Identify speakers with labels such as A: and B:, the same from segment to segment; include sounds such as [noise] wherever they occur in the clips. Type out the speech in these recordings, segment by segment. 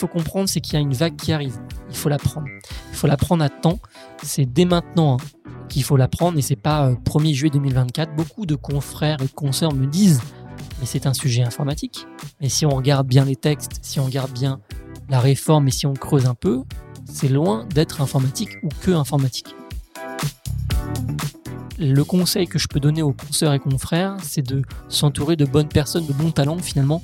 A: faut comprendre, c'est qu'il y a une vague qui arrive. Il faut la prendre. Il faut la prendre à temps. C'est dès maintenant hein, qu'il faut la prendre et c'est pas 1er juillet 2024. Beaucoup de confrères et de consoeurs me disent mais c'est un sujet informatique. Mais si on regarde bien les textes, si on regarde bien la réforme et si on creuse un peu, c'est loin d'être informatique ou que informatique. Le conseil que je peux donner aux consoeurs et confrères, c'est de s'entourer de bonnes personnes, de bons talents finalement,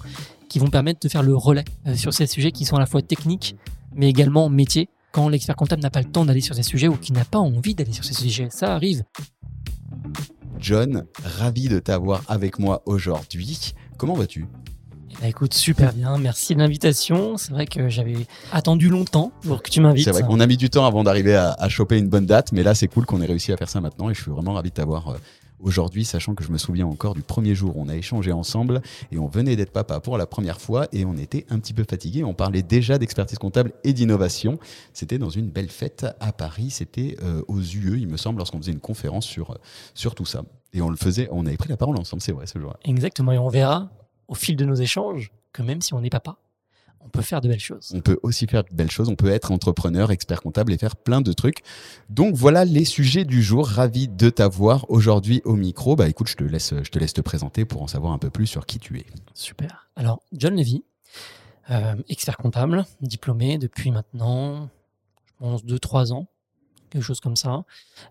A: qui vont permettre de faire le relais euh, sur ces sujets qui sont à la fois techniques, mais également métiers. Quand l'expert comptable n'a pas le temps d'aller sur ces sujets ou qui n'a pas envie d'aller sur ces sujets, ça arrive.
B: John, ravi de t'avoir avec moi aujourd'hui. Comment vas-tu?
A: Bah, écoute, super bien. Merci de l'invitation. C'est vrai que j'avais attendu longtemps pour que tu m'invites.
B: C'est vrai qu'on a mis du temps avant d'arriver à, à, choper une bonne date, mais là, c'est cool qu'on ait réussi à faire ça maintenant et je suis vraiment ravi de t'avoir euh, aujourd'hui, sachant que je me souviens encore du premier jour on a échangé ensemble et on venait d'être papa pour la première fois et on était un petit peu fatigué. On parlait déjà d'expertise comptable et d'innovation. C'était dans une belle fête à Paris. C'était euh, aux UE, il me semble, lorsqu'on faisait une conférence sur, sur tout ça. Et on le faisait, on avait pris la parole ensemble, c'est vrai, ce jour-là.
A: Exactement. Et on verra au fil de nos échanges que même si on n'est papa, on peut faire de belles choses.
B: On peut aussi faire de belles choses. On peut être entrepreneur, expert comptable et faire plein de trucs. Donc voilà les sujets du jour. Ravi de t'avoir aujourd'hui au micro. Bah écoute, je te laisse, je te laisse te présenter pour en savoir un peu plus sur qui tu es.
A: Super. Alors John Levy, euh, expert comptable, diplômé depuis maintenant, je pense deux trois ans, quelque chose comme ça.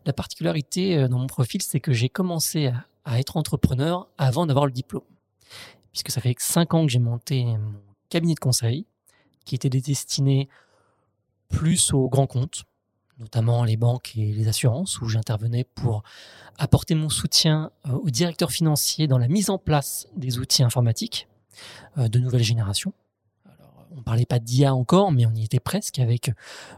A: La particularité euh, dans mon profil, c'est que j'ai commencé à, à être entrepreneur avant d'avoir le diplôme puisque ça fait cinq ans que j'ai monté mon cabinet de conseil, qui était destiné plus aux grands comptes, notamment les banques et les assurances, où j'intervenais pour apporter mon soutien euh, aux directeurs financiers dans la mise en place des outils informatiques euh, de nouvelle génération. On ne parlait pas d'IA encore, mais on y était presque avec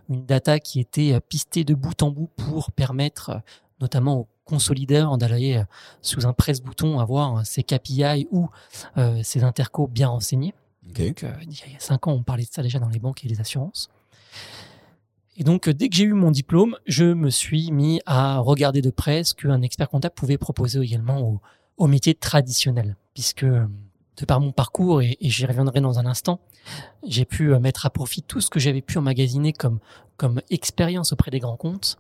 A: une data qui était pistée de bout en bout pour permettre notamment aux consolideur d'aller euh, sous un presse-bouton avoir ses KPI ou euh, ses intercos bien renseignés. Euh, il y a cinq ans, on parlait de ça déjà dans les banques et les assurances. Et donc, dès que j'ai eu mon diplôme, je me suis mis à regarder de près ce qu'un expert comptable pouvait proposer également au, au métier traditionnel, puisque de par mon parcours, et, j'y reviendrai dans un instant, j'ai pu mettre à profit tout ce que j'avais pu emmagasiner comme, comme expérience auprès des grands comptes,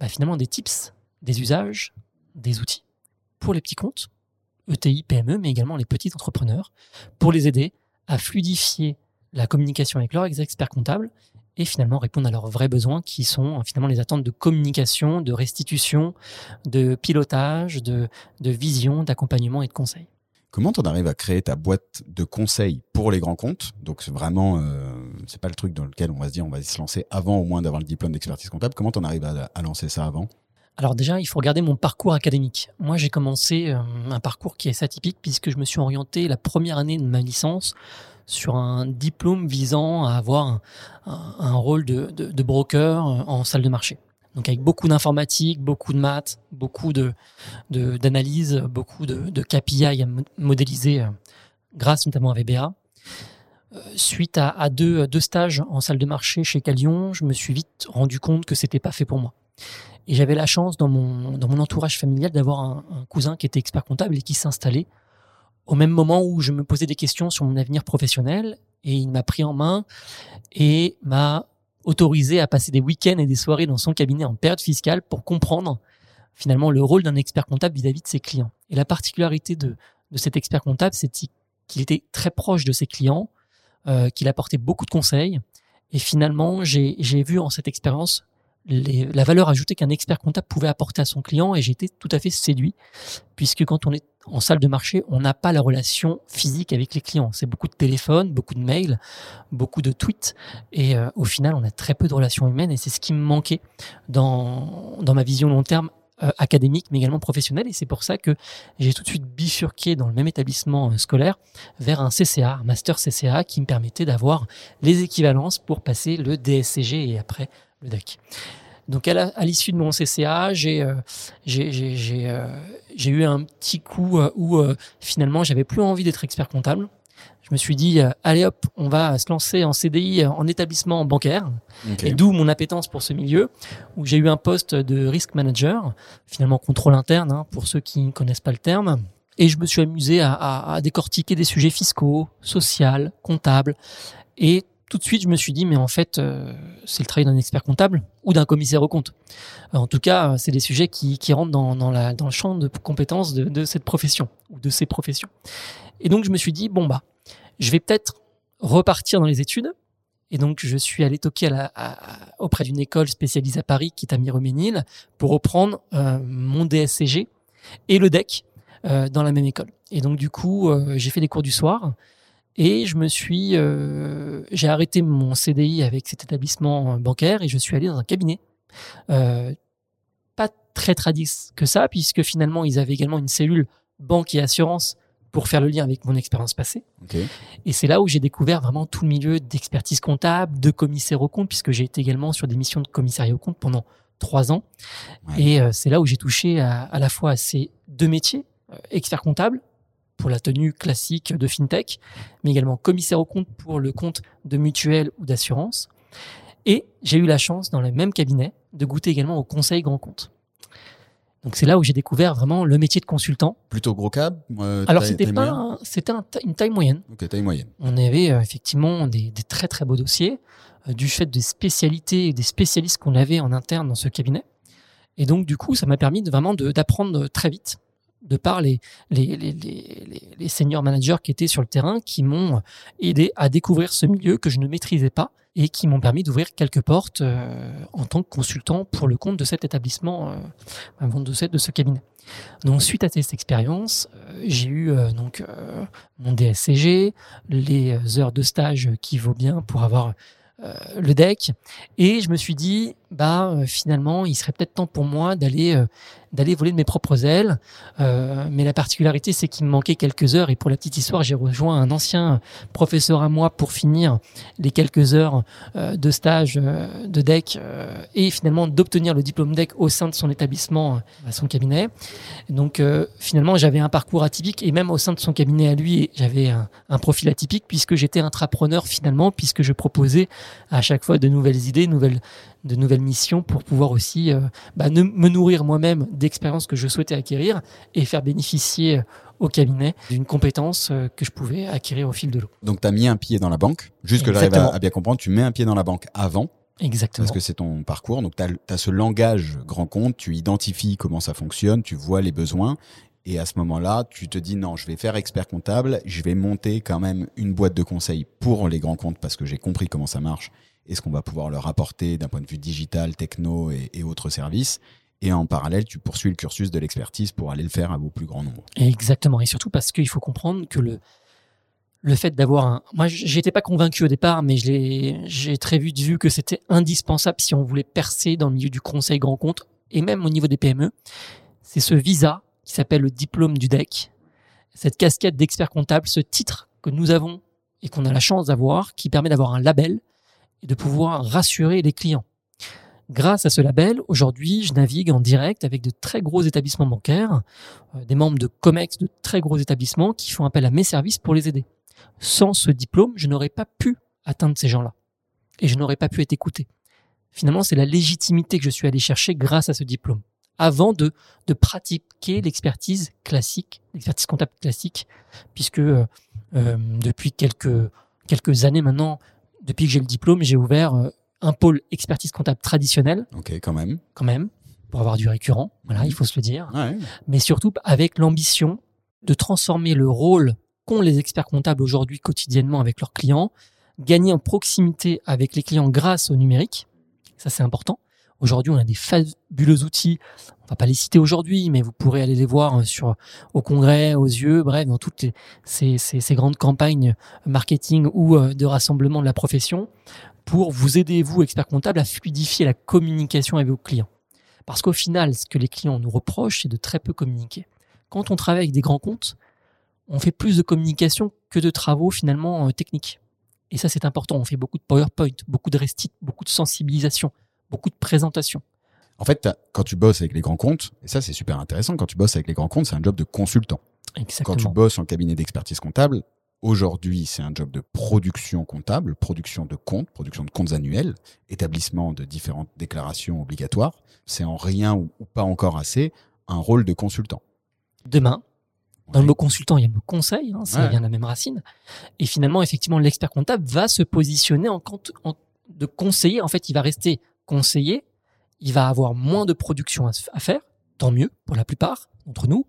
A: bah, finalement des tips des usages, des outils pour les petits comptes, ETI, PME, mais également les petits entrepreneurs, pour les aider à fluidifier la communication avec leurs experts comptables et finalement répondre à leurs vrais besoins qui sont euh, finalement les attentes de communication, de restitution, de pilotage, de, vision, d'accompagnement et de conseil.
B: Comment on arrive à créer ta boîte de conseils pour les grands comptes? Donc vraiment, euh, c'est pas le truc dans lequel on va se dire on va se lancer avant au moins d'avoir le diplôme d'expertise comptable. Comment on arrive à lancer ça avant?
A: Alors déjà, il faut regarder mon parcours académique. Moi, j'ai commencé euh, un parcours qui est atypique puisque je me suis orienté la première année de ma licence sur un diplôme visant à avoir un, rôle de, broker euh, en salle de marché. Donc avec beaucoup d'informatique, beaucoup de maths, beaucoup d'analyse, beaucoup de, KPI à modéliser euh, grâce notamment à VBA. Suite à, deux, deux stages en salle de marché chez Calion, je me suis vite rendu compte que c'était pas fait pour moi. Et j'avais la chance dans mon, dans mon entourage familial d'avoir un, cousin qui était expert comptable et qui s'installait au même moment où je me posais des questions sur mon avenir professionnel. Et il m'a pris en main et m'a autorisé à passer des week-ends et des soirées dans son cabinet en période fiscale pour comprendre finalement le rôle d'un expert comptable vis-à-vis de ses clients. Et la particularité de, de cet expert comptable, c'est qu'il était très proche de ses clients, euh, qu'il apportait beaucoup de conseils. Et finalement, j'ai vu en cette expérience la valeur ajoutée qu'un expert comptable pouvait apporter à son client et j'étais tout à fait séduit puisque quand on est en salle de marché, on n'a pas la relation physique avec les clients. C'est beaucoup de téléphone, beaucoup de mails, beaucoup de tweets et euh, au final, on a très peu de relations humaines et c'est ce qui me manquait dans, dans ma vision long terme euh, académique mais également professionnelle et c'est pour ça que j'ai tout de suite bifurqué dans le même établissement euh, scolaire vers un CCA, un master CCA qui me permettait d'avoir les équivalences pour passer le DSCG et après le DEC. Donc à l'issue de mon CCA, j'ai euh, euh, j'ai eu un petit coup euh, où finalement j'avais plus envie d'être expert comptable. Je me suis dit allez hop, on va se lancer en CDI en établissement bancaire. Et d'où mon appétence pour ce milieu où j'ai eu un poste de risk manager, finalement contrôle interne hein, pour ceux qui ne connaissent pas le terme. Et je me suis amusé à, à, à décortiquer des sujets fiscaux, sociaux, comptables et tout de suite, je me suis dit, mais en fait, euh, c'est le travail d'un expert comptable ou d'un commissaire au compte. Euh, en tout cas, c'est des sujets qui, rentrent dans, la, le champ de compétences de, cette profession ou de ces professions. Et donc, je me suis dit, bon, bah, je vais peut-être repartir dans les études. Et donc, je suis allé toquer auprès d'une école spécialisée à Paris, qui est à Mireménil, pour reprendre euh, mon DSCG et le DEC euh, dans la même école. Et donc, du coup, euh, j'ai fait des cours du soir. Et je me suis, euh, j'ai arrêté mon CDI avec cet établissement bancaire et je suis allé dans un cabinet. Euh, pas très tradis que ça, puisque finalement ils avaient également une cellule banque et assurance pour faire le lien avec mon expérience passée.
B: Okay.
A: Et c'est là où j'ai découvert vraiment tout le milieu d'expertise comptable, de commissaire au compte, puisque j'ai été également sur des missions de commissariat au compte pendant trois ans.
B: Ouais.
A: Et euh, c'est là où j'ai touché à, à, la fois à ces deux métiers, euh, expert comptable pour la tenue classique de fintech, mais également commissaire au compte pour le compte de mutuelle ou d'assurance. Et j'ai eu la chance, dans le même cabinet, de goûter également au conseil grand compte. Donc c'est là où j'ai découvert vraiment le métier de consultant.
B: Plutôt gros cab
A: euh, Alors c'était pas, un, c'était un une taille moyenne.
B: Ok, taille moyenne.
A: On avait euh, effectivement des, des, très très beaux dossiers euh, du fait des spécialités et des spécialistes qu'on avait en interne dans ce cabinet. Et donc du coup, ça m'a permis de, vraiment d'apprendre très vite de par les, les, les, les, les seniors managers qui étaient sur le terrain, qui m'ont aidé à découvrir ce milieu que je ne maîtrisais pas et qui m'ont permis d'ouvrir quelques portes euh, en tant que consultant pour le compte de cet établissement, euh, de, cette, de ce cabinet. Donc suite à cette expérience, euh, j'ai eu euh, donc mon DSCG, les heures de stage qui vaut bien pour avoir le deck, et je me suis dit bah finalement il serait peut-être temps pour moi d'aller d'aller voler de mes propres ailes. Euh, mais la particularité, c'est qu'il me manquait quelques heures. Et pour la petite histoire, j'ai rejoint un ancien professeur à moi pour finir les quelques heures euh, de stage euh, de DEC et finalement d'obtenir le diplôme DEC au sein de son établissement, à son cabinet. Donc finalement, j'avais un parcours atypique et même au sein de son cabinet à lui, j'avais un, un, profil atypique puisque j'étais intrapreneur finalement, puisque je proposais à chaque fois de nouvelles idées, nouvelles de nouvelles missions pour pouvoir aussi euh, bah, ne, me nourrir moi-même d'expériences que je souhaitais acquérir et faire bénéficier euh, au cabinet d'une compétence euh, que je pouvais acquérir au fil de l'eau.
B: Donc tu as mis un pied dans la banque, juste que j'arrive à, à, bien comprendre, tu mets un pied dans la banque avant.
A: Exactement.
B: Parce que c'est ton parcours, donc tu as, as, ce langage grand compte, tu identifies comment ça fonctionne, tu vois les besoins. Et à ce moment-là, tu te dis non, je vais faire expert comptable, je vais monter quand même une boîte de conseils pour les grands comptes parce que j'ai compris comment ça marche et ce qu'on va pouvoir leur apporter d'un point de vue digital, techno et, autres services. Et en parallèle, tu poursuis le cursus de l'expertise pour aller le faire à vos plus grands nombres.
A: Exactement. Et surtout parce qu'il faut comprendre que le, le fait d'avoir un. Moi, j'étais pas convaincu au départ, mais j'ai très vite vu que c'était indispensable si on voulait percer dans le milieu du conseil grand compte et même au niveau des PME. C'est ce visa qui s'appelle le diplôme du DEC, cette casquette d'expert comptable, ce titre que nous avons et qu'on a la chance d'avoir, qui permet d'avoir un label et de pouvoir rassurer les clients. Grâce à ce label, aujourd'hui, je navigue en direct avec de très gros établissements bancaires, euh, des membres de COMEX, de très gros établissements qui font appel à mes services pour les aider. Sans ce diplôme, je n'aurais pas pu atteindre ces gens-là. Et je n'aurais pas pu être écouté. Finalement, c'est la légitimité que je suis allé chercher grâce à ce diplôme. Avant de, pratiquer l'expertise classique, l'expertise comptable classique, puisque euh, euh, depuis quelques, quelques années maintenant, depuis que j'ai le diplôme, j'ai ouvert euh, un pôle expertise comptable traditionnel.
B: Ok, quand même.
A: Quand même, pour avoir du récurrent. Voilà, mmh. il faut se le dire.
B: Ouais.
A: Mais surtout avec l'ambition de transformer le rôle qu'ont les experts comptables aujourd'hui quotidiennement avec leurs clients, gagner en proximité avec les clients grâce au numérique. Ça, c'est important. Aujourd'hui, on a des fabuleux outils. On va pas les citer aujourd'hui, mais vous pourrez aller les voir sur au congrès, aux yeux, bref, dans toutes ces, grandes campagnes marketing ou de rassemblement de la profession pour vous aider, vous, experts comptables, à fluidifier la communication avec vos clients. Parce qu'au final, ce que les clients nous reprochent, c'est de très peu communiquer. Quand on travaille avec des grands comptes, on fait plus de communication que de travaux finalement euh, techniques. Et ça, c'est important. On fait beaucoup de PowerPoint, beaucoup de restit, beaucoup de sensibilisation, beaucoup de présentation.
B: En fait, quand tu bosses avec les grands comptes, et ça c'est super intéressant, quand tu bosses avec les grands comptes, c'est un job de consultant.
A: Exactement.
B: Quand tu bosses en cabinet d'expertise comptable, aujourd'hui c'est un job de production comptable, production de comptes, production de comptes annuels, établissement de différentes déclarations obligatoires. C'est en rien ou, ou pas encore assez un rôle de consultant.
A: Demain, Dans le mot consultant, il y a le mot conseil, hein, ça vient de la même racine. Et finalement, effectivement, l'expert comptable va se positionner en, en, de conseiller. En fait, il va rester conseiller. Il va avoir moins de production à, faire, tant mieux pour la plupart d'entre nous.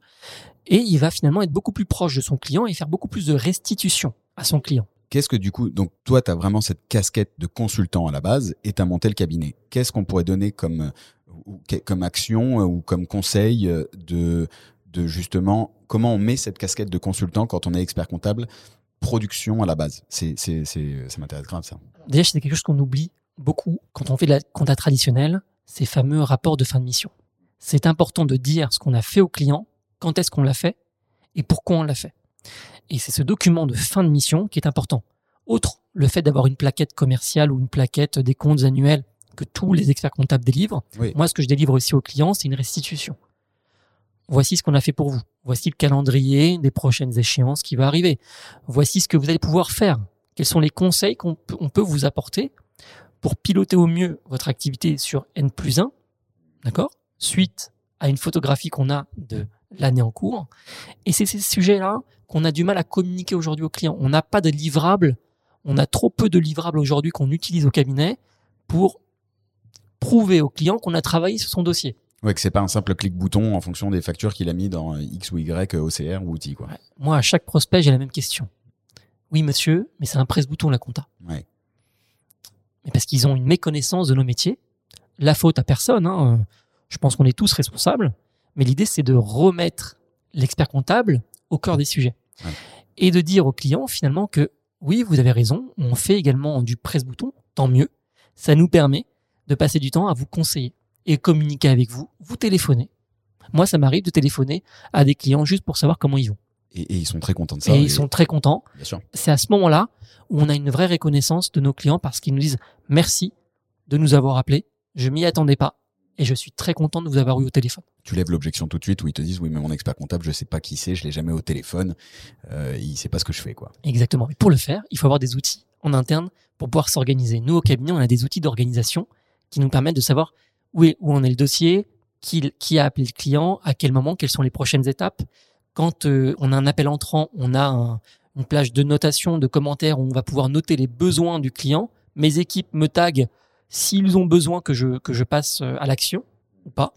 A: Et il va finalement être beaucoup plus proche de son client et faire beaucoup plus de restitution à son client.
B: Qu'est-ce que du coup, donc toi, tu as vraiment cette casquette de consultant à la base et tu as monté le cabinet. Qu'est-ce qu'on pourrait donner comme, comme action ou comme conseil de, de justement comment on met cette casquette de consultant quand on est expert comptable production à la base? C'est, c'est, c'est, Ça m'intéresse grave ça.
A: Déjà, c'est quelque chose qu'on oublie beaucoup quand on fait de la compta traditionnelle, ces fameux rapports de fin de mission. C'est important de dire ce qu'on a fait au client, quand est-ce qu'on l'a fait et pourquoi on l'a fait. Et c'est ce document de fin de mission qui est important. Autre, le fait d'avoir une plaquette commerciale ou une plaquette des comptes annuels que tous les experts comptables délivrent. Moi, ce que je délivre aussi aux clients, c'est une restitution voici ce qu'on a fait pour vous. Voici le calendrier des prochaines échéances qui va arriver. Voici ce que vous allez pouvoir faire. Quels sont les conseils qu'on peut, vous apporter pour piloter au mieux votre activité sur N plus 1, d'accord? Suite à une photographie qu'on a de l'année en cours. Et c'est ces sujets-là qu'on a du mal à communiquer aujourd'hui aux clients. On n'a pas de livrables, on a trop peu de livrables aujourd'hui qu'on utilise au cabinet pour prouver au client qu'on a travaillé sur son dossier.
B: Ouais, que c'est pas un simple clic-bouton en fonction des factures qu'il a mis dans X ou Y, OCR ou outil, quoi.
A: Moi, à chaque prospect, j'ai la même question. Oui, monsieur, mais c'est un presse-bouton, la compta.
B: Ouais.
A: Mais parce qu'ils ont une méconnaissance de nos métiers. La faute à personne, hein. Je pense qu'on est tous responsables. Mais l'idée, c'est de remettre l'expert comptable au cœur des sujets. Et de dire au client, finalement, que oui, vous avez raison, on fait également du presse-bouton, tant mieux. Ça nous permet de passer du temps à vous conseiller et communiquer avec vous, vous téléphonez. Moi, ça m'arrive de téléphoner à des clients juste pour savoir comment ils vont.
B: Et, ils sont très contents de ça.
A: Et, ils sont très contents. C'est à ce moment-là où on a une vraie reconnaissance de nos clients parce qu'ils nous disent merci de nous avoir appelés. Je m'y attendais pas et je suis très content de vous avoir eu au téléphone.
B: Tu lèves l'objection tout de suite où ils te disent oui mais mon expert comptable je sais pas qui c'est, je l'ai jamais au téléphone, euh, il sait pas ce que je fais quoi.
A: Exactement. Et pour le faire, il faut avoir des outils en interne pour pouvoir s'organiser. Nous au cabinet on a des outils d'organisation qui nous permettent de savoir où, est, où en est le dossier, qui, qui, a appelé le client, à quel moment, quelles sont les prochaines étapes. Quand euh, on a un appel entrant, on a une plage de notation, de commentaires où on va pouvoir noter les besoins du client. Mes équipes me taguent s'ils ont besoin que je, passe euh, à l'action ou pas.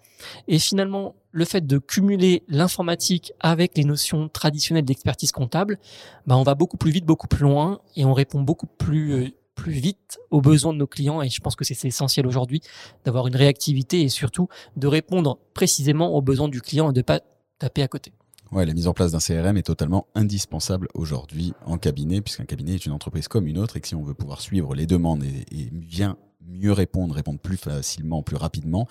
A: Et finalement, le fait de cumuler l'informatique avec les notions traditionnelles d'expertise comptable, bah on va beaucoup plus vite, beaucoup plus loin et on répond beaucoup plus euh, plus vite aux besoins de nos clients et je pense que c'est essentiel aujourd'hui d'avoir une réactivité et surtout de répondre précisément aux besoins du client et de pas taper à côté.
B: Ouais, la mise en place d'un CRM est totalement indispensable aujourd'hui en cabinet, puisqu'un cabinet est une entreprise comme une autre et que si on veut pouvoir suivre les demandes et, bien mieux répondre, répondre plus facilement, plus rapidement,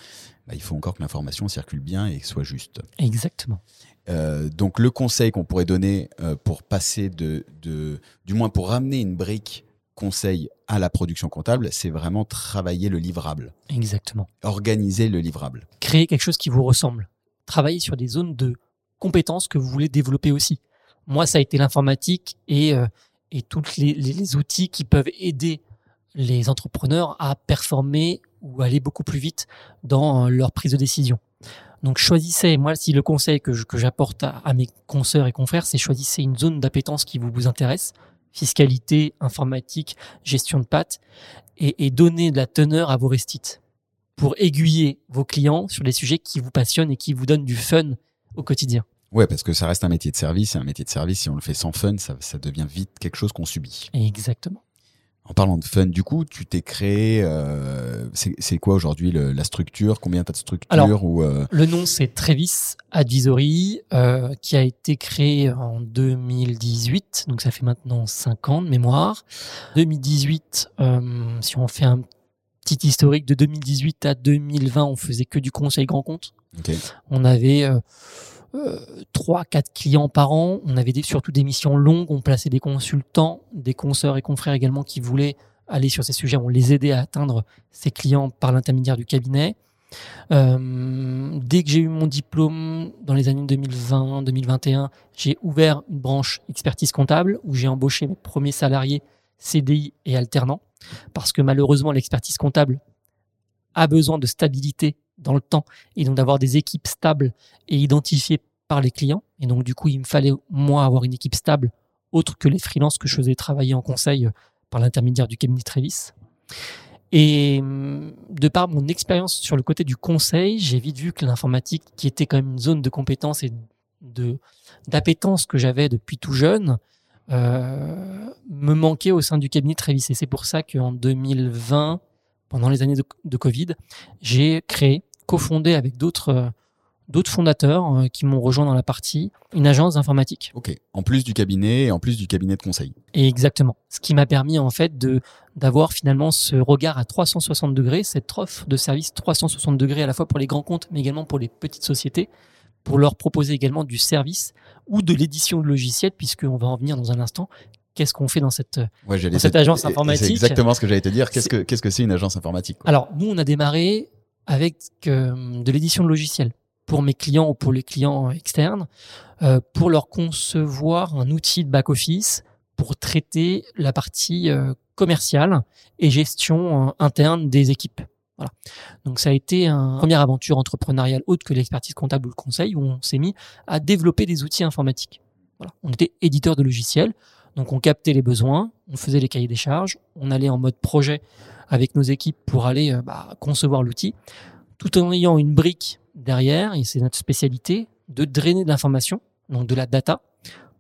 B: bah, il faut encore que l'information circule bien et soit juste.
A: Exactement.
B: Euh, donc le conseil qu'on pourrait donner euh, pour passer de, de, du moins pour ramener une brique conseil à la production comptable, c'est vraiment travailler le livrable.
A: Exactement.
B: Organiser le livrable.
A: Créer quelque chose qui vous ressemble. Travailler sur des zones de compétences que vous voulez développer aussi. Moi, ça a été l'informatique et, euh, et tous les, outils qui peuvent aider les entrepreneurs à performer ou aller beaucoup plus vite dans euh, leur prise de décision. Donc choisissez, moi si le conseil que j'apporte à, à, mes consoeurs et confrères, c'est choisissez une zone d'appétence qui vous, vous intéresse, fiscalité, informatique, gestion de pattes, et, donner de la teneur à vos restites pour aiguiller vos clients sur les sujets qui vous passionnent et qui vous donnent du fun au quotidien.
B: Ouais, parce que ça reste un métier de service, et un métier de service, si on le fait sans fun, ça, ça devient vite quelque chose qu'on subit.
A: Exactement.
B: En parlant de fun, du coup, tu t'es créé. Euh, c'est quoi aujourd'hui la structure? Combien t'as de structures
A: Alors, ou, euh... Le nom, c'est Trevis Advisory, euh, qui a été créé en 2018. Donc, ça fait maintenant 5 ans de mémoire. 2018, euh, si on fait un petit historique de 2018 à 2020, on faisait que du conseil grand compte. On avait euh, trois, quatre clients par an. On avait surtout des missions longues. On plaçait des consultants, des consoeurs et confrères également qui voulaient aller sur ces sujets. On les aidait à atteindre ces clients par l'intermédiaire du cabinet. Euh, dès que j'ai eu mon diplôme dans les années 2020-2021, j'ai ouvert une branche expertise comptable où j'ai embauché mes premiers salariés CDI et alternants parce que malheureusement l'expertise comptable a besoin de stabilité dans le temps et donc d'avoir des équipes stables et identifiées par les clients. Et donc, du coup, il me fallait, moi, avoir une équipe stable, autre que les freelances que je faisais travailler en conseil par l'intermédiaire du cabinet Trévis. Et hum, de par mon expérience sur le côté du conseil, j'ai vite vu que l'informatique, qui était quand même une zone de compétence et d'appétence que j'avais depuis tout jeune, euh, me manquait au sein du cabinet Trévis. Et c'est pour ça qu'en 2020, pendant les années de, de Covid, j'ai créé, cofondé avec d'autres euh, d'autres fondateurs euh, qui m'ont rejoint dans la partie, une agence informatique.
B: Ok. En plus du cabinet et en plus du cabinet de conseil.
A: Et exactement. Ce qui m'a permis en fait de d'avoir finalement ce regard à 360 degrés, cette offre de service 360 degrés à la fois pour les grands comptes, mais également pour les petites sociétés, pour leur proposer également du service ou de l'édition de logiciels, puisqu'on va en venir dans un instant. Qu'est-ce qu'on fait dans cette,
B: Ouais, j'allais
A: dans cette
B: te-
A: agence informatique
B: C'est exactement ce que j'allais te dire. Qu'est-ce que qu'est-ce que c'est une agence informatique quoi?
A: Alors, nous, on a démarré avec euh, de l'édition de logiciels pour mes clients ou pour les clients externes, euh, pour leur concevoir un outil de back-office pour traiter la partie euh, commerciale et gestion interne des équipes. Voilà. Donc ça a été une première aventure entrepreneuriale autre que l'expertise comptable ou le conseil où on s'est mis à développer des outils informatiques. Voilà. On était éditeur de logiciels, donc on captait les besoins, on faisait les cahiers des charges, on allait en mode projet avec nos équipes pour aller euh, bah, concevoir l'outil, tout en ayant une brique derrière, et c'est notre spécialité, de drainer de l'information, donc de la data,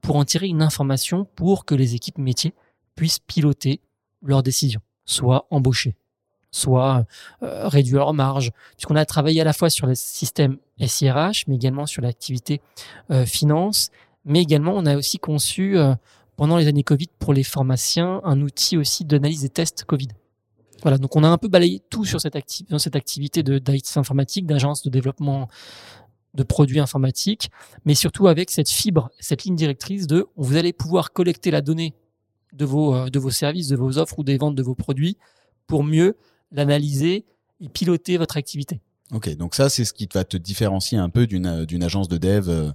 A: pour en tirer une information pour que les équipes métiers puissent piloter leurs décisions, soit embaucher, soit euh, réduire leur marge, puisqu'on a travaillé à la fois sur le système SIRH, mais également sur l'activité euh, finance, mais également on a aussi conçu pendant les années Covid pour les pharmaciens un outil aussi d'analyse des tests Covid. Voilà, donc on a un peu balayé tout sur cette, acti- dans cette activité d'IT informatique, d'agence de développement de produits informatiques, mais surtout avec cette fibre, cette ligne directrice de vous allez pouvoir collecter la donnée de vos, euh, de vos services, de vos offres ou des ventes de vos produits pour mieux l'analyser et piloter votre activité.
B: Ok, donc ça c'est ce qui va te différencier un peu d'une euh, agence de dev euh,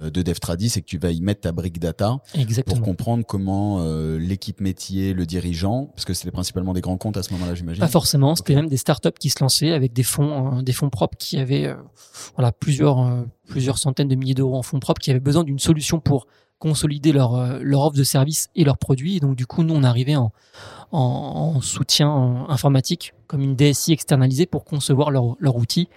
B: de dev tradi, c'est que tu vas y mettre ta brique data pour
A: Exactement.
B: comprendre comment euh, l'équipe métier, le dirigeant, parce que c'était principalement des grands comptes à ce moment-là, j'imagine.
A: Pas forcément, c'était même des startups qui se lançaient avec des fonds, euh, des fonds propres qui avaient euh, voilà plusieurs euh, plusieurs centaines de milliers d'euros en fonds propres, qui avaient besoin d'une solution pour consolider leur euh, leur offre de services et leurs produits. Et donc du coup, nous on arrivait en en, en soutien euh, informatique comme une DSI externalisée pour concevoir leur leur outil,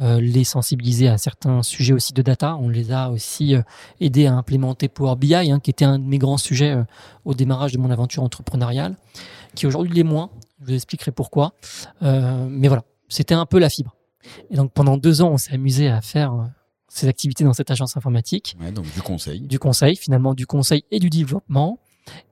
A: euh, les sensibiliser à certains sujets aussi de data. On les a aussi euh, aidés à implémenter Power BI, hein, qui était un de mes grands sujets euh, au démarrage de mon aventure entrepreneuriale, qui aujourd'hui l'est moins. Je vous expliquerai pourquoi. Euh, mais voilà, c'était un peu la fibre. Et donc pendant deux ans, on s'est amusé à faire euh, ces activités dans cette agence informatique,
B: Ouais, donc du conseil.
A: du conseil, finalement du conseil et du développement.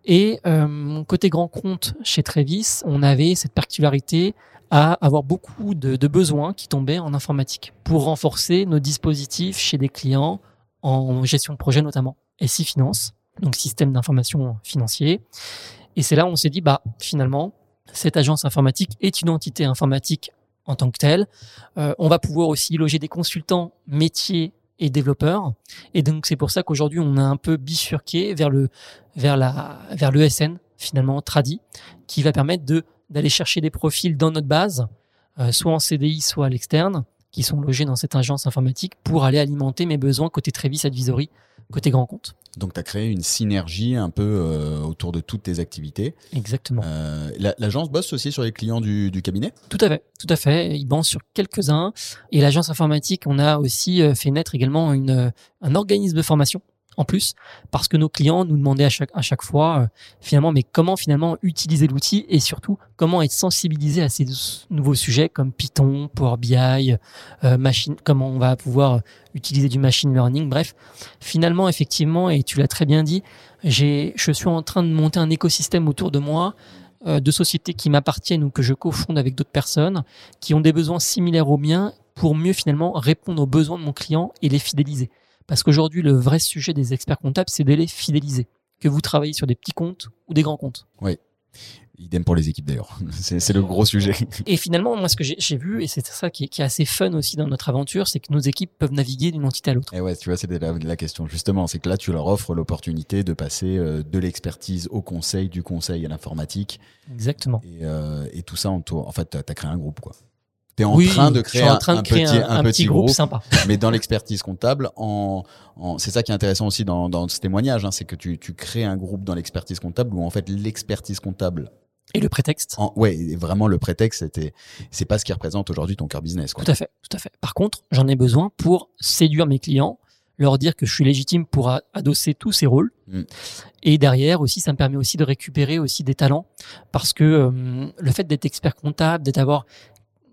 A: Et euh, côté grand compte chez Trevis, on avait cette particularité à avoir beaucoup de, besoins qui tombaient en informatique pour renforcer nos dispositifs chez des clients en gestion de projet notamment, SI Finance, donc système d'information financier. Et c'est là où on s'est dit, bah finalement, cette agence informatique est une entité informatique en tant que telle. Euh, on va pouvoir aussi loger des consultants métiers et développeurs. Et donc c'est pour ça qu'aujourd'hui on a un peu bifurqué vers le vers la vers l'ESN finalement tradi, qui va permettre de d'aller chercher des profils dans notre base, euh, soit en CDI, soit à l'externe, qui sont logés dans cette agence informatique pour aller alimenter mes besoins côté Trevis Advisory, côté grand compte.
B: Donc tu as créé une synergie un peu euh, autour de toutes tes activités.
A: Exactement.
B: Euh, la- L'agence bosse aussi sur les clients du, du cabinet?
A: Tout à fait, tout à fait. Ils bandent sur quelques-uns. Et l'agence informatique, on a aussi euh, fait naître également une, un organisme de formation en plus, parce que nos clients nous demandaient à chaque, fois, euh, finalement, mais comment finalement utiliser l'outil et surtout comment être sensibilisé à ces nouveaux sujets comme Python, Power BI, euh, machine, comment on va pouvoir utiliser du machine learning. Bref, finalement, effectivement, et tu l'as très bien dit, je suis en train de monter un écosystème autour de moi euh, de sociétés qui m'appartiennent ou que je cofonde avec d'autres personnes qui ont des besoins similaires aux miens pour mieux finalement répondre aux besoins de mon client et les fidéliser. Parce qu'aujourd'hui, le vrai sujet des experts comptables, c'est de les fidéliser. Que vous travaillez sur des petits comptes ou des grands comptes.
B: Idem pour les équipes d'ailleurs. [laughs] C'est c'est le gros sujet. [laughs]
A: Et finalement, moi, ce que j'ai vu, et c'est ça qui est, qui est assez fun aussi dans notre aventure, c'est que nos équipes peuvent naviguer d'une entité à l'autre.
B: Et ouais, tu vois, c'était la, la question justement. C'est que là, tu leur offres l'opportunité de passer euh, de l'expertise au conseil, du conseil à l'informatique.
A: Exactement.
B: Et, euh, et tout ça, en, en fait, tu as créé un groupe. quoi. Tu es en
A: Oui,
B: train de créer, un-
A: de créer
B: petit,
A: un, un
B: petit
A: petit groupe
B: groupe,
A: sympa. [laughs]
B: mais dans l'expertise comptable, en, en- c'est ça qui est intéressant aussi dans, dans ce témoignage, hein, c'est que tu, tu crées un groupe dans l'expertise comptable où en fait l'expertise comptable,
A: Et le prétexte.
B: est vraiment le prétexte, c'était, c'est pas ce qui représente aujourd'hui ton cœur business. Quoi.
A: Tout à fait, tout à fait. Par contre, j'en ai besoin pour séduire mes clients, leur dire que je suis légitime pour adosser tous ces rôles.
B: Mm.
A: Et derrière aussi, ça me permet aussi de récupérer aussi des talents parce que euh, le fait d'être expert comptable, d'être avoir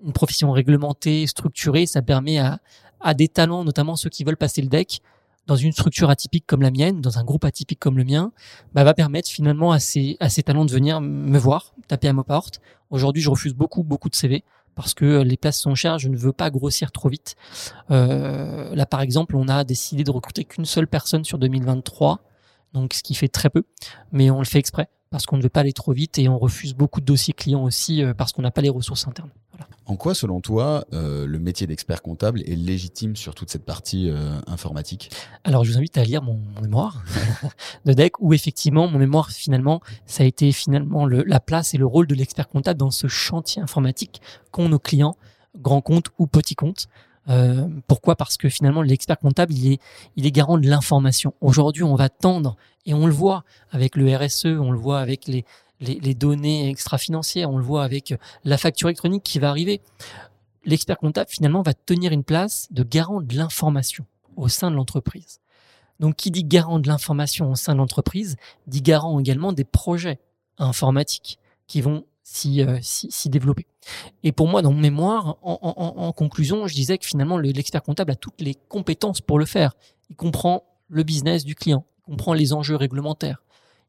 A: une profession réglementée, structurée, ça permet à, à des talents, notamment ceux qui veulent passer le deck, dans une structure atypique comme la mienne, dans un groupe atypique comme le mien, bah, va permettre finalement à ces, à ces talents de venir me voir, taper à ma porte. Aujourd'hui, je refuse beaucoup, beaucoup de CV parce que les places sont chères, je ne veux pas grossir trop vite. Euh, là, par exemple, on a décidé de recruter qu'une seule personne sur 2023, donc ce qui fait très peu, mais on le fait exprès parce qu'on ne veut pas aller trop vite et on refuse beaucoup de dossiers clients aussi euh, parce qu'on n'a pas les ressources internes. Voilà.
B: En quoi, selon toi, euh, le métier d'expert comptable est légitime sur toute cette partie euh, informatique?
A: Alors, je vous invite à lire mon, mon mémoire [laughs] de deck où effectivement, mon mémoire, finalement, ça a été finalement le- la place et le rôle de l'expert comptable dans ce chantier informatique qu'ont nos clients, grands comptes ou petits comptes. Euh, pourquoi? Parce que finalement, l'expert comptable, il est, il est garant de l'information. Aujourd'hui, on va tendre, et on le voit avec le RSE, on le voit avec les, les, les données extra-financières, on le voit avec la facture électronique qui va arriver. L'expert comptable, finalement, va tenir une place de garant de l'information au sein de l'entreprise. Donc, qui dit garant de l'information au sein de l'entreprise, dit garant également des projets informatiques qui vont s'y euh, s'y- s'y développer. Et pour moi, dans mon mémoire, en, conclusion, je disais que finalement, le- l'expert comptable a toutes les compétences pour le faire. Il comprend le business du client, il comprend les enjeux réglementaires,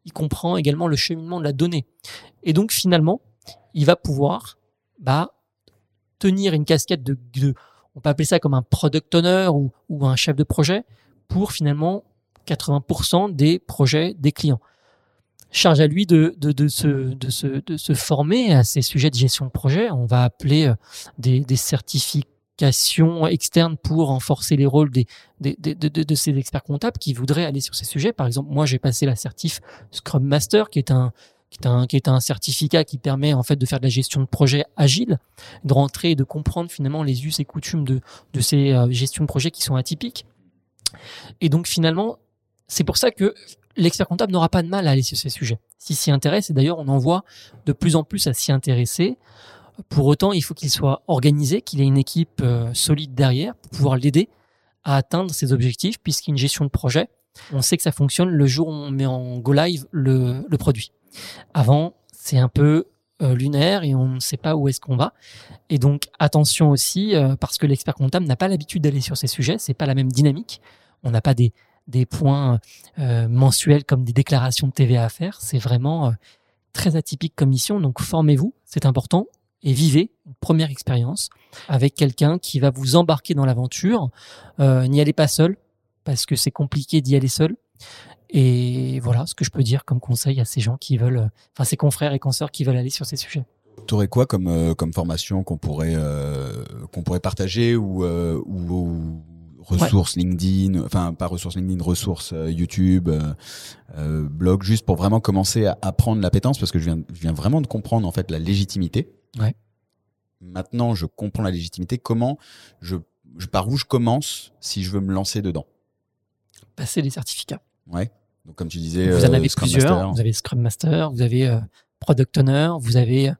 A: il comprend également le cheminement de la donnée. Et donc, finalement, il va pouvoir bah, tenir une casquette de, de- on peut appeler ça comme un product owner ou, ou un chef de projet pour finalement 80% des projets des clients. Charge à lui de, se, former à ces sujets de gestion de projet. On va appeler euh, des, certifications externes pour renforcer les rôles des, de, ces experts comptables qui voudraient aller sur ces sujets. Par exemple, moi, j'ai passé la certif Scrum Master, qui est un certificat qui permet en fait de faire de la gestion de projet agile, de rentrer et de comprendre finalement les us et coutumes de, de ces euh, gestions de projet qui sont atypiques. Et donc finalement, c'est pour ça que l'expert comptable n'aura pas de mal à aller sur ces sujets. S'il s'y intéresse, et d'ailleurs on en voit de plus en plus à s'y intéresser, pour autant il faut qu'il soit organisé, qu'il ait une équipe euh, solide derrière pour pouvoir l'aider à atteindre ses objectifs, puisqu'une gestion de projet, on sait que ça fonctionne le jour où on met en go live le, le produit. Avant, c'est un peu euh, lunaire et on ne sait pas où est-ce qu'on va. Et donc attention aussi, euh, parce que l'expert comptable n'a pas l'habitude d'aller sur ces sujets, c'est pas la même dynamique. On n'a pas des, des points euh, mensuels comme des déclarations de TVA à faire. C'est vraiment euh, très atypique comme mission. Donc formez-vous, c'est important, et vivez une première expérience avec quelqu'un qui va vous embarquer dans l'aventure. Euh, N'y allez pas seul, parce que c'est compliqué d'y aller seul. Et voilà ce que je peux dire comme conseil à ces gens qui veulent, enfin ces confrères et consoeurs qui veulent aller sur ces sujets.
B: Tu aurais quoi comme, formation qu'on pourrait, qu'on pourrait partager ou, ou ressources LinkedIn, enfin pas ressources LinkedIn, ressources euh, YouTube, euh, euh, blog, juste pour vraiment commencer à apprendre l'appétence parce que je viens, je viens vraiment de comprendre en fait la légitimité.
A: Ouais.
B: Maintenant, je comprends la légitimité. Comment je, je par où je commence si je veux me lancer dedans?
A: Passez les certificats.
B: Ouais. Donc comme tu disais,
A: Vous en avez
B: Scrum
A: plusieurs.
B: Master.
A: Vous avez Scrum Master, vous avez Product Owner, vous avez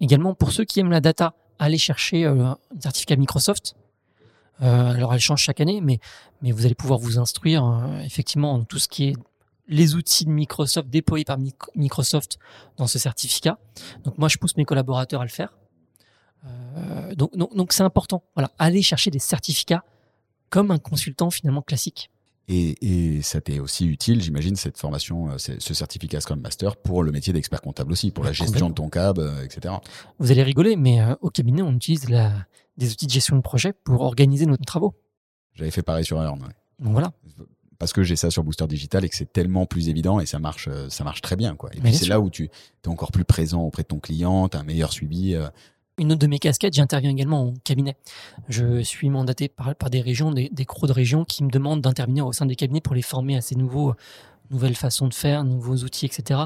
A: également pour ceux qui aiment la data, allez chercher un certificat Microsoft. Euh, alors elle change chaque année, mais, mais vous allez pouvoir vous instruire euh, effectivement en tout ce qui est les outils de Microsoft déployés par Mic- Microsoft dans ce certificat. Donc moi je pousse mes collaborateurs à le faire. Euh, donc c'est important. Voilà, allez chercher des certificats comme un consultant finalement classique.
B: Et, et ça t'est aussi utile, j'imagine, cette formation, euh, ce ce certificat Scrum Master pour le métier d'expert comptable aussi, pour la gestion de ton cab, euh, etc.
A: Vous allez rigoler, mais euh, au cabinet, on utilise la, des outils de gestion de projet pour organiser nos travaux.
B: J'avais fait pareil sur Earn, ouais.
A: Donc voilà.
B: parce que j'ai ça sur Booster Digital et que c'est tellement plus évident et ça marche, ça marche très bien. Quoi. Et
A: Mais
B: puis c'est là où tu es encore plus présent auprès de ton client, tu as un meilleur suivi. euh.
A: Une autre de mes casquettes, j'interviens également en cabinet. Je suis mandaté par, des régions, des, des CRO de régions qui me demandent d'intervenir au sein des cabinets pour les former à ces nouveaux, nouvelles façons de faire, nouveaux outils, etc.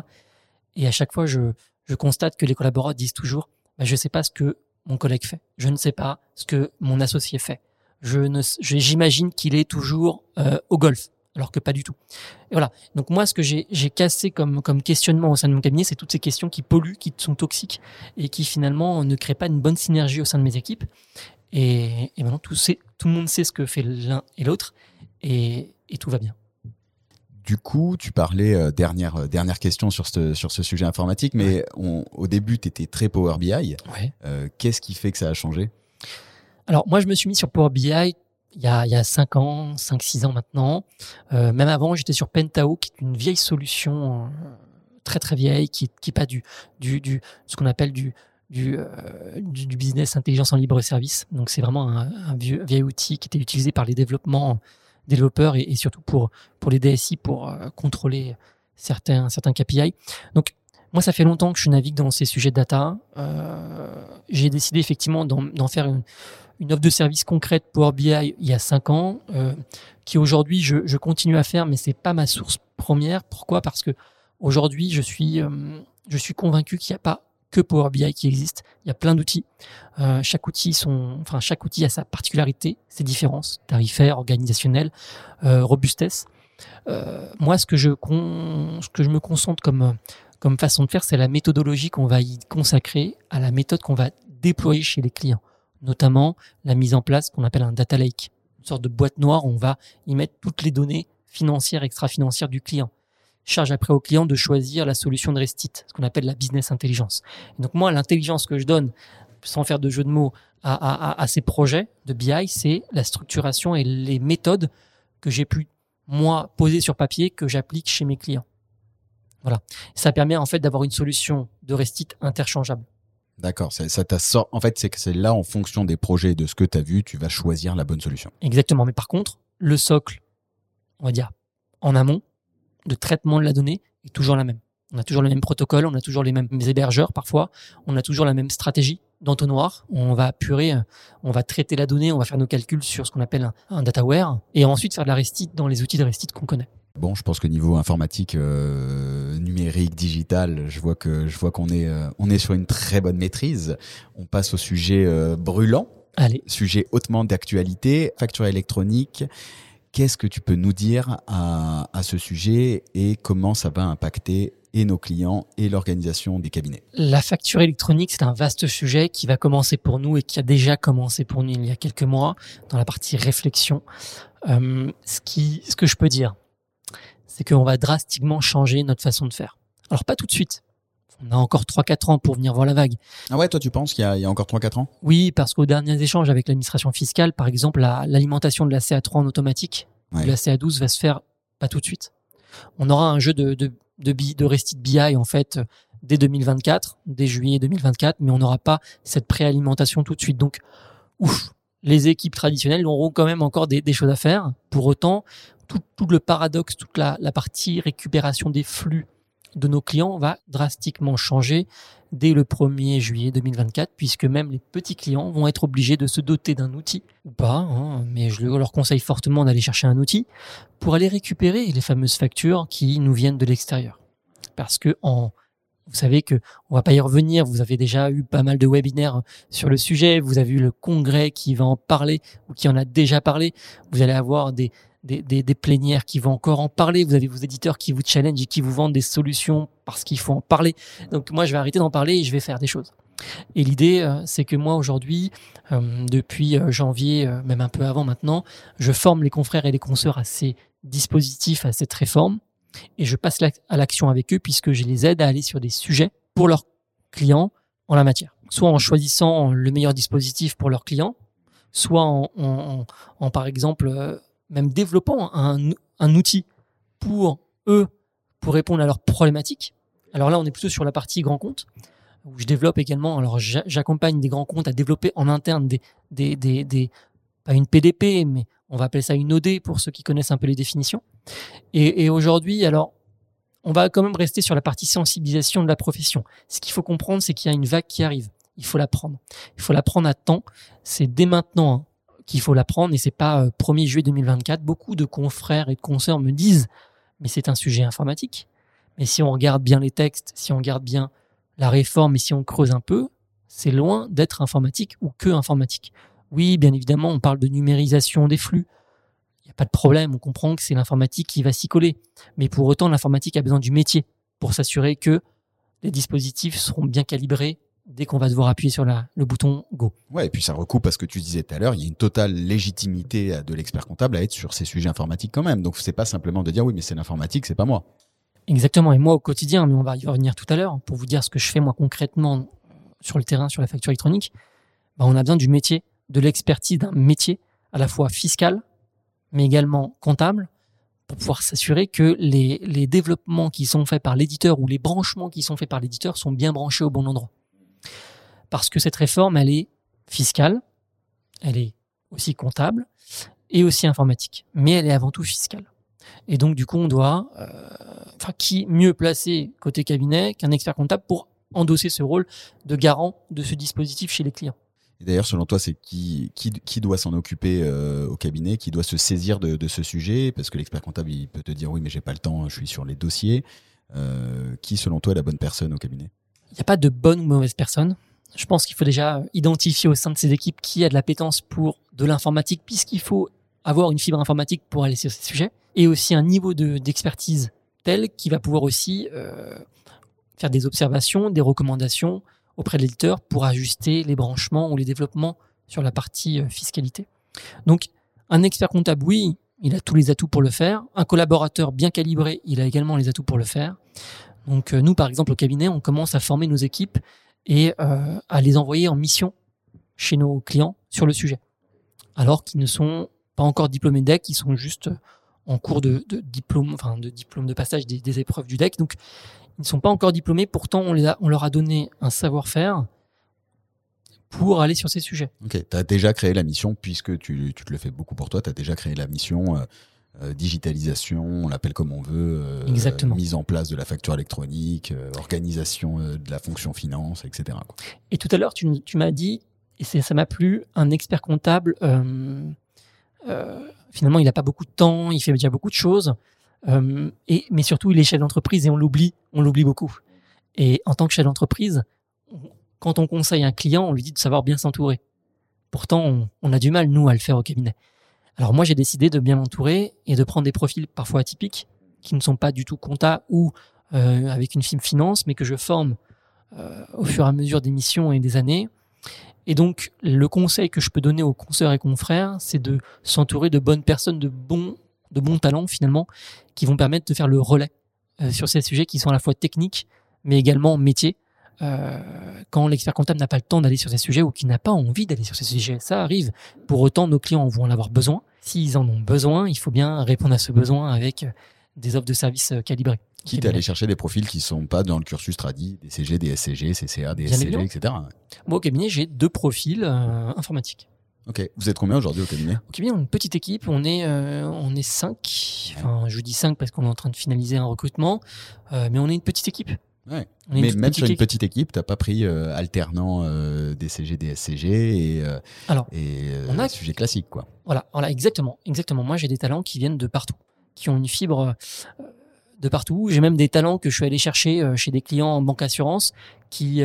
A: Et à chaque fois, je, je constate que les collaborateurs disent toujours bah, Je ne sais pas ce que mon collègue fait. Je ne sais pas ce que mon associé fait. Je ne, j'imagine qu'il est toujours euh, au golf, alors que pas du tout. Et voilà. Donc moi, ce que j'ai, cassé comme, comme questionnement au sein de mon cabinet, c'est toutes ces questions qui polluent, qui sont toxiques et qui finalement ne créent pas une bonne synergie au sein de mes équipes. Et, et maintenant, tout, sait, tout le monde sait ce que fait l'un et l'autre et, et tout va bien.
B: Du coup, tu parlais, euh, dernière, euh, dernière question sur ce, sur ce sujet informatique, mais on, au début, tu étais très Power BI.
A: Ouais.
B: Euh, Qu'est-ce qui fait que ça a changé?
A: Alors, moi, je me suis mis sur Power BI il y a, il y a 5 ans, 5-6 ans maintenant. Euh, même avant, j'étais sur Pentao, qui est une vieille solution euh, très très vieille, qui qui est pas du, du, du ce qu'on appelle du, du, euh, du, du business intelligence en libre service. Donc c'est vraiment un, vieux, vieil outil qui était utilisé par les développements développeurs et, et surtout pour pour les DSI pour euh, contrôler certains certains KPI. Donc moi, ça fait longtemps que je navigue dans ces sujets de data. J'ai décidé effectivement d'en faire une, une offre de service concrète Power BI il y a cinq ans, euh, qui aujourd'hui je, continue à faire, mais c'est pas ma source première. Pourquoi? Parce que aujourd'hui je suis euh, convaincu qu'il n'y a pas que Power BI qui existe. Il y a plein d'outils. Euh, chaque outil a sa particularité, ses différences tarifaires, organisationnelles, robustesse. Moi, ce que je me concentre comme façon de faire, c'est la méthodologie qu'on va y consacrer à la méthode qu'on va déployer chez les clients, notamment la mise en place qu'on appelle un data lake, une sorte de boîte noire où on va y mettre toutes les données financières, extra-financières du client. Charge après au client de choisir la solution de Restit, ce qu'on appelle la business intelligence. Et donc moi, l'intelligence que je donne, sans faire de jeu de mots, à, à, à ces projets de BI, c'est la structuration et les méthodes que j'ai pu, moi, poser sur papier, que j'applique chez mes clients. Voilà. Ça permet en fait d'avoir une solution de Restit interchangeable.
B: D'accord, ça, ça sort. En fait, c'est là, en fonction des projets et de ce que tu as vu, tu vas choisir la bonne solution.
A: Exactement. Mais par contre, le socle, on va dire, en amont, de traitement de la donnée est toujours la même. On a toujours le même protocole, on a toujours les mêmes hébergeurs parfois, on a toujours la même stratégie d'entonnoir. On va apurer, euh, on va traiter la donnée, on va faire nos calculs sur ce qu'on appelle un, un dataware et ensuite faire de la restit dans les outils de restit qu'on connaît.
B: Bon, je pense que niveau informatique, euh, numérique, digital, je vois que je vois qu'on est euh, on est sur une très bonne maîtrise. On passe au sujet euh, brûlant,
A: Allez,
B: sujet hautement d'actualité, facture électronique. Qu'est-ce que tu peux nous dire à, à ce sujet et comment ça va impacter et nos clients et l'organisation des cabinets?
A: La facture électronique, c'est un vaste sujet qui va commencer pour nous et qui a déjà commencé pour nous il y a quelques mois dans la partie réflexion. Euh, ce, qui, ce que je peux dire, c'est qu'on va drastiquement changer notre façon de faire. Alors pas tout de suite. On a encore 3-4 ans pour venir voir la vague.
B: Ah ouais, toi tu penses qu'il y, a- il y a encore 3-4 ans?
A: Oui, parce qu'aux derniers échanges avec l'administration fiscale, par exemple, la- l'alimentation de la CA3 en automatique,
B: Ouais.
A: de la CA12 va se faire pas tout de suite. On aura un jeu de, de, de, bi- de Restit BI, en fait, dès 2024, dès juillet 2024, mais on n'aura pas cette préalimentation tout de suite. Donc, ouf, les équipes traditionnelles auront quand même encore des, des choses à faire. Pour autant, tout, le paradoxe, toute la, la partie récupération des flux de nos clients va drastiquement changer dès le 1er juillet 2024, puisque même les petits clients vont être obligés de se doter d'un outil, ou pas, hein, mais je leur conseille fortement d'aller chercher un outil pour aller récupérer les fameuses factures qui nous viennent de l'extérieur. Parce que en, vous savez que on va pas y revenir, vous avez déjà eu pas mal de webinaires sur le sujet, vous avez eu le congrès qui va en parler ou qui en a déjà parlé, vous allez avoir des, des, des, des plénières qui vont encore en parler, vous avez vos éditeurs qui vous challenge et qui vous vendent des solutions parce qu'il faut en parler. Donc moi, je vais arrêter d'en parler et je vais faire des choses. Et l'idée, euh, c'est que moi, aujourd'hui, euh, depuis euh, janvier, même un peu avant maintenant, je forme les confrères et les consoeurs à ces dispositifs, à cette réforme, et je passe à l'action avec eux puisque je les aide à aller sur des sujets pour leurs clients en la matière. Soit en choisissant le meilleur dispositif pour leurs clients, soit en, en- en- par exemple, même développant un, outil pour eux, pour répondre à leurs problématiques. Alors là, on est plutôt sur la partie grand compte, où je développe également, alors j'a- j'accompagne des grands comptes à développer en interne des, des, des, pas une PDP, mais on va appeler ça une OD pour ceux qui connaissent un peu les définitions. Et, et aujourd'hui, alors, on va quand même rester sur la partie sensibilisation de la profession. Ce qu'il faut comprendre, c'est qu'il y a une vague qui arrive. Il faut la prendre. Il faut la prendre à temps. C'est dès maintenant hein, qu'il faut la prendre et c'est pas euh, 1er juillet 2024. Beaucoup de confrères et de consoeurs me disent, mais c'est un sujet informatique. Mais si on regarde bien les textes, si on regarde bien la réforme et si on creuse un peu, c'est loin d'être informatique ou que informatique. Oui, bien évidemment, on parle de numérisation des flux. Il n'y a pas de problème, on comprend que c'est l'informatique qui va s'y coller. Mais pour autant, l'informatique a besoin du métier pour s'assurer que les dispositifs seront bien calibrés dès qu'on va devoir appuyer sur la, le bouton Go.
B: Ouais, et puis ça recoupe à ce que tu disais tout à l'heure, il y a une totale légitimité de l'expert comptable à être sur ces sujets informatiques quand même. Donc c'est pas simplement de dire oui, mais c'est l'informatique, c'est pas moi.
A: Exactement, et moi au quotidien, mais on va y revenir tout à l'heure, pour vous dire ce que je fais moi concrètement sur le terrain, sur la facture électronique, bah, on a besoin du métier, de l'expertise d'un métier à la fois fiscal, mais également comptable, pour pouvoir s'assurer que les, les développements qui sont faits par l'éditeur ou les branchements qui sont faits par l'éditeur sont bien branchés au bon endroit parce que cette réforme, elle est fiscale, elle est aussi comptable et aussi informatique, mais elle est avant tout fiscale. Et donc, du coup, on doit, euh, enfin, qui mieux placé côté cabinet qu'un expert comptable pour endosser ce rôle de garant de ce dispositif chez les clients.
B: D'ailleurs, selon toi, c'est qui, qui, qui doit s'en occuper euh, au cabinet, qui doit se saisir de, de ce sujet? Parce que l'expert comptable, il peut te dire oui, mais j'ai pas le temps, je suis sur les dossiers. Euh, qui, selon toi, est la bonne personne au cabinet?
A: Il n'y a pas de bonne ou mauvaise personne je pense qu'il faut déjà identifier au sein de ces équipes qui a de l'appétence pour de l'informatique, puisqu'il faut avoir une fibre informatique pour aller sur ces sujets, et aussi un niveau d'expertise tel qui va pouvoir aussi euh, faire des observations, des recommandations auprès de l'éditeur pour ajuster les branchements ou les développements sur la partie euh, fiscalité. Donc, un expert comptable, oui, il a tous les atouts pour le faire. Un collaborateur bien calibré, il a également les atouts pour le faire. Donc, euh, nous, par exemple, au cabinet, on commence à former nos équipes et euh, à les envoyer en mission chez nos clients sur le sujet. Alors qu'ils ne sont pas encore diplômés DEC, ils sont juste en cours de, diplôme, enfin de diplôme de passage des, épreuves du DEC. Donc, ils ne sont pas encore diplômés. Pourtant, on, leur a donné un savoir-faire pour aller sur ces sujets.
B: Ok, tu as déjà créé la mission, puisque tu, tu, te le fais beaucoup pour toi, tu as déjà créé la mission euh, euh, digitalisation, on l'appelle comme on veut, euh,
A: Exactement.
B: mise en place de la facture électronique, euh, organisation de la fonction finance, etc. Quoi.
A: Et tout à l'heure, tu, tu m'as dit, et ça m'a plu, un expert comptable, finalement, il n'a pas beaucoup de temps, il fait déjà beaucoup de choses, et, mais surtout, il est chef d'entreprise et on l'oublie, on l'oublie beaucoup. Et en tant que chef d'entreprise, quand on conseille un client, on lui dit de savoir bien s'entourer. Pourtant, on, on a du mal, nous, à le faire au cabinet. Alors moi, j'ai décidé de bien m'entourer et de prendre des profils parfois atypiques, qui ne sont pas du tout compta ou euh, avec une finance, mais que je forme euh, au fur et à mesure des missions et des années. Et donc, le conseil que je peux donner aux consoeurs et confrères, c'est de s'entourer de bonnes personnes, de bons, de bons talents finalement, qui vont permettre de faire le relais euh, sur ces sujets qui sont à la fois techniques, mais également métiers, euh, quand l'expert comptable n'a pas le temps d'aller sur ces sujets ou qu'il n'a pas envie d'aller sur ces sujets. Ça arrive. Pour autant, nos clients vont en avoir besoin. S'ils en ont besoin, il faut bien répondre à ce besoin avec euh, des offres de services euh, calibrées.
B: Quitte à aller chercher des profils qui sont pas dans le cursus tradi, des CG, des SCG, CCA, des SCG, etc.
A: Moi, au cabinet, j'ai deux profils informatiques.
B: Ok. Vous êtes combien aujourd'hui au cabinet?
A: Au cabinet, on est une petite équipe. On est, on est cinq. Enfin, je dis cinq parce qu'on est en train de finaliser un recrutement. mais on est une petite équipe.
B: Ouais. Mais même sur une petite équipe, tu n'as pas pris euh, alternant euh, des CG, des SCG et, euh,
A: Alors,
B: et on a... sujet classique. Quoi.
A: Voilà, voilà, exactement. exactement. Moi, j'ai des talents qui viennent de partout, qui ont une fibre de partout. J'ai même des talents que je suis allé chercher chez des clients en banque assurance qui,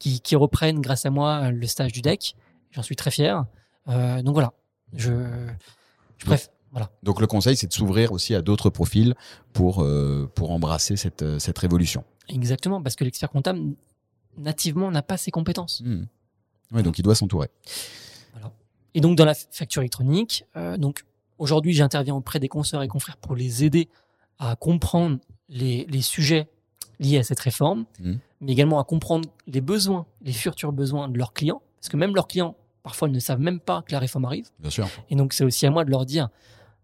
A: qui, qui, reprennent grâce à moi le stage du deck. J'en suis très fier. donc voilà, je, je préfère. Voilà.
B: Donc le conseil, c'est de s'ouvrir aussi à d'autres profils pour, pour embrasser cette, cette révolution.
A: Exactement, parce que l'expert comptable, nativement, n'a pas ces compétences.
B: Hmm. Oui, donc il doit s'entourer.
A: Voilà. Et donc, dans la facture électronique, euh, donc aujourd'hui, j'interviens auprès des consoeurs et confrères pour les aider à comprendre les, les sujets liés à cette réforme, hmm. mais également à comprendre les besoins, les futurs besoins de leurs clients, parce que même leurs clients, parfois, ils ne savent même pas que la réforme arrive.
B: Bien sûr.
A: Et donc, c'est aussi à moi de leur dire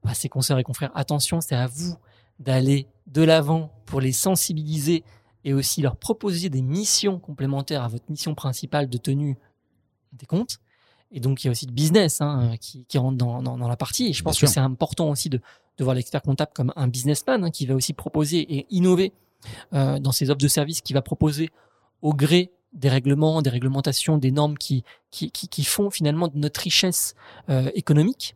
A: à ces consoeurs et confrères, attention, c'est à vous d'aller de l'avant pour les sensibiliser et aussi leur proposer des missions complémentaires à votre mission principale de tenue des comptes. Et donc, il y a aussi de business hein, qui, qui, rentre dans, dans, dans, la partie. Et je pense que c'est important aussi de, de voir l'expert comptable comme un businessman hein, qui va aussi proposer et innover euh, dans ses offres de services, qui va proposer au gré des règlements, des réglementations, des normes qui, qui, qui, qui font finalement de notre richesse euh, économique.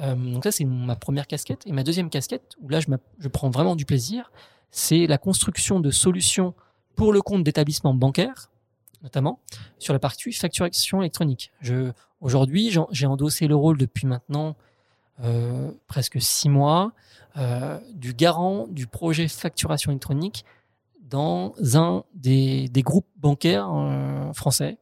A: Euh, donc ça, c'est ma première casquette. Et ma deuxième casquette, où là, je, je prends vraiment du plaisir, c'est la construction de solutions pour le compte d'établissements bancaires notamment sur la partie facturation électronique. Aujourd'hui, j'ai endossé le rôle depuis maintenant euh, presque six mois euh, du garant du projet facturation électronique dans un des, des groupes bancaires français.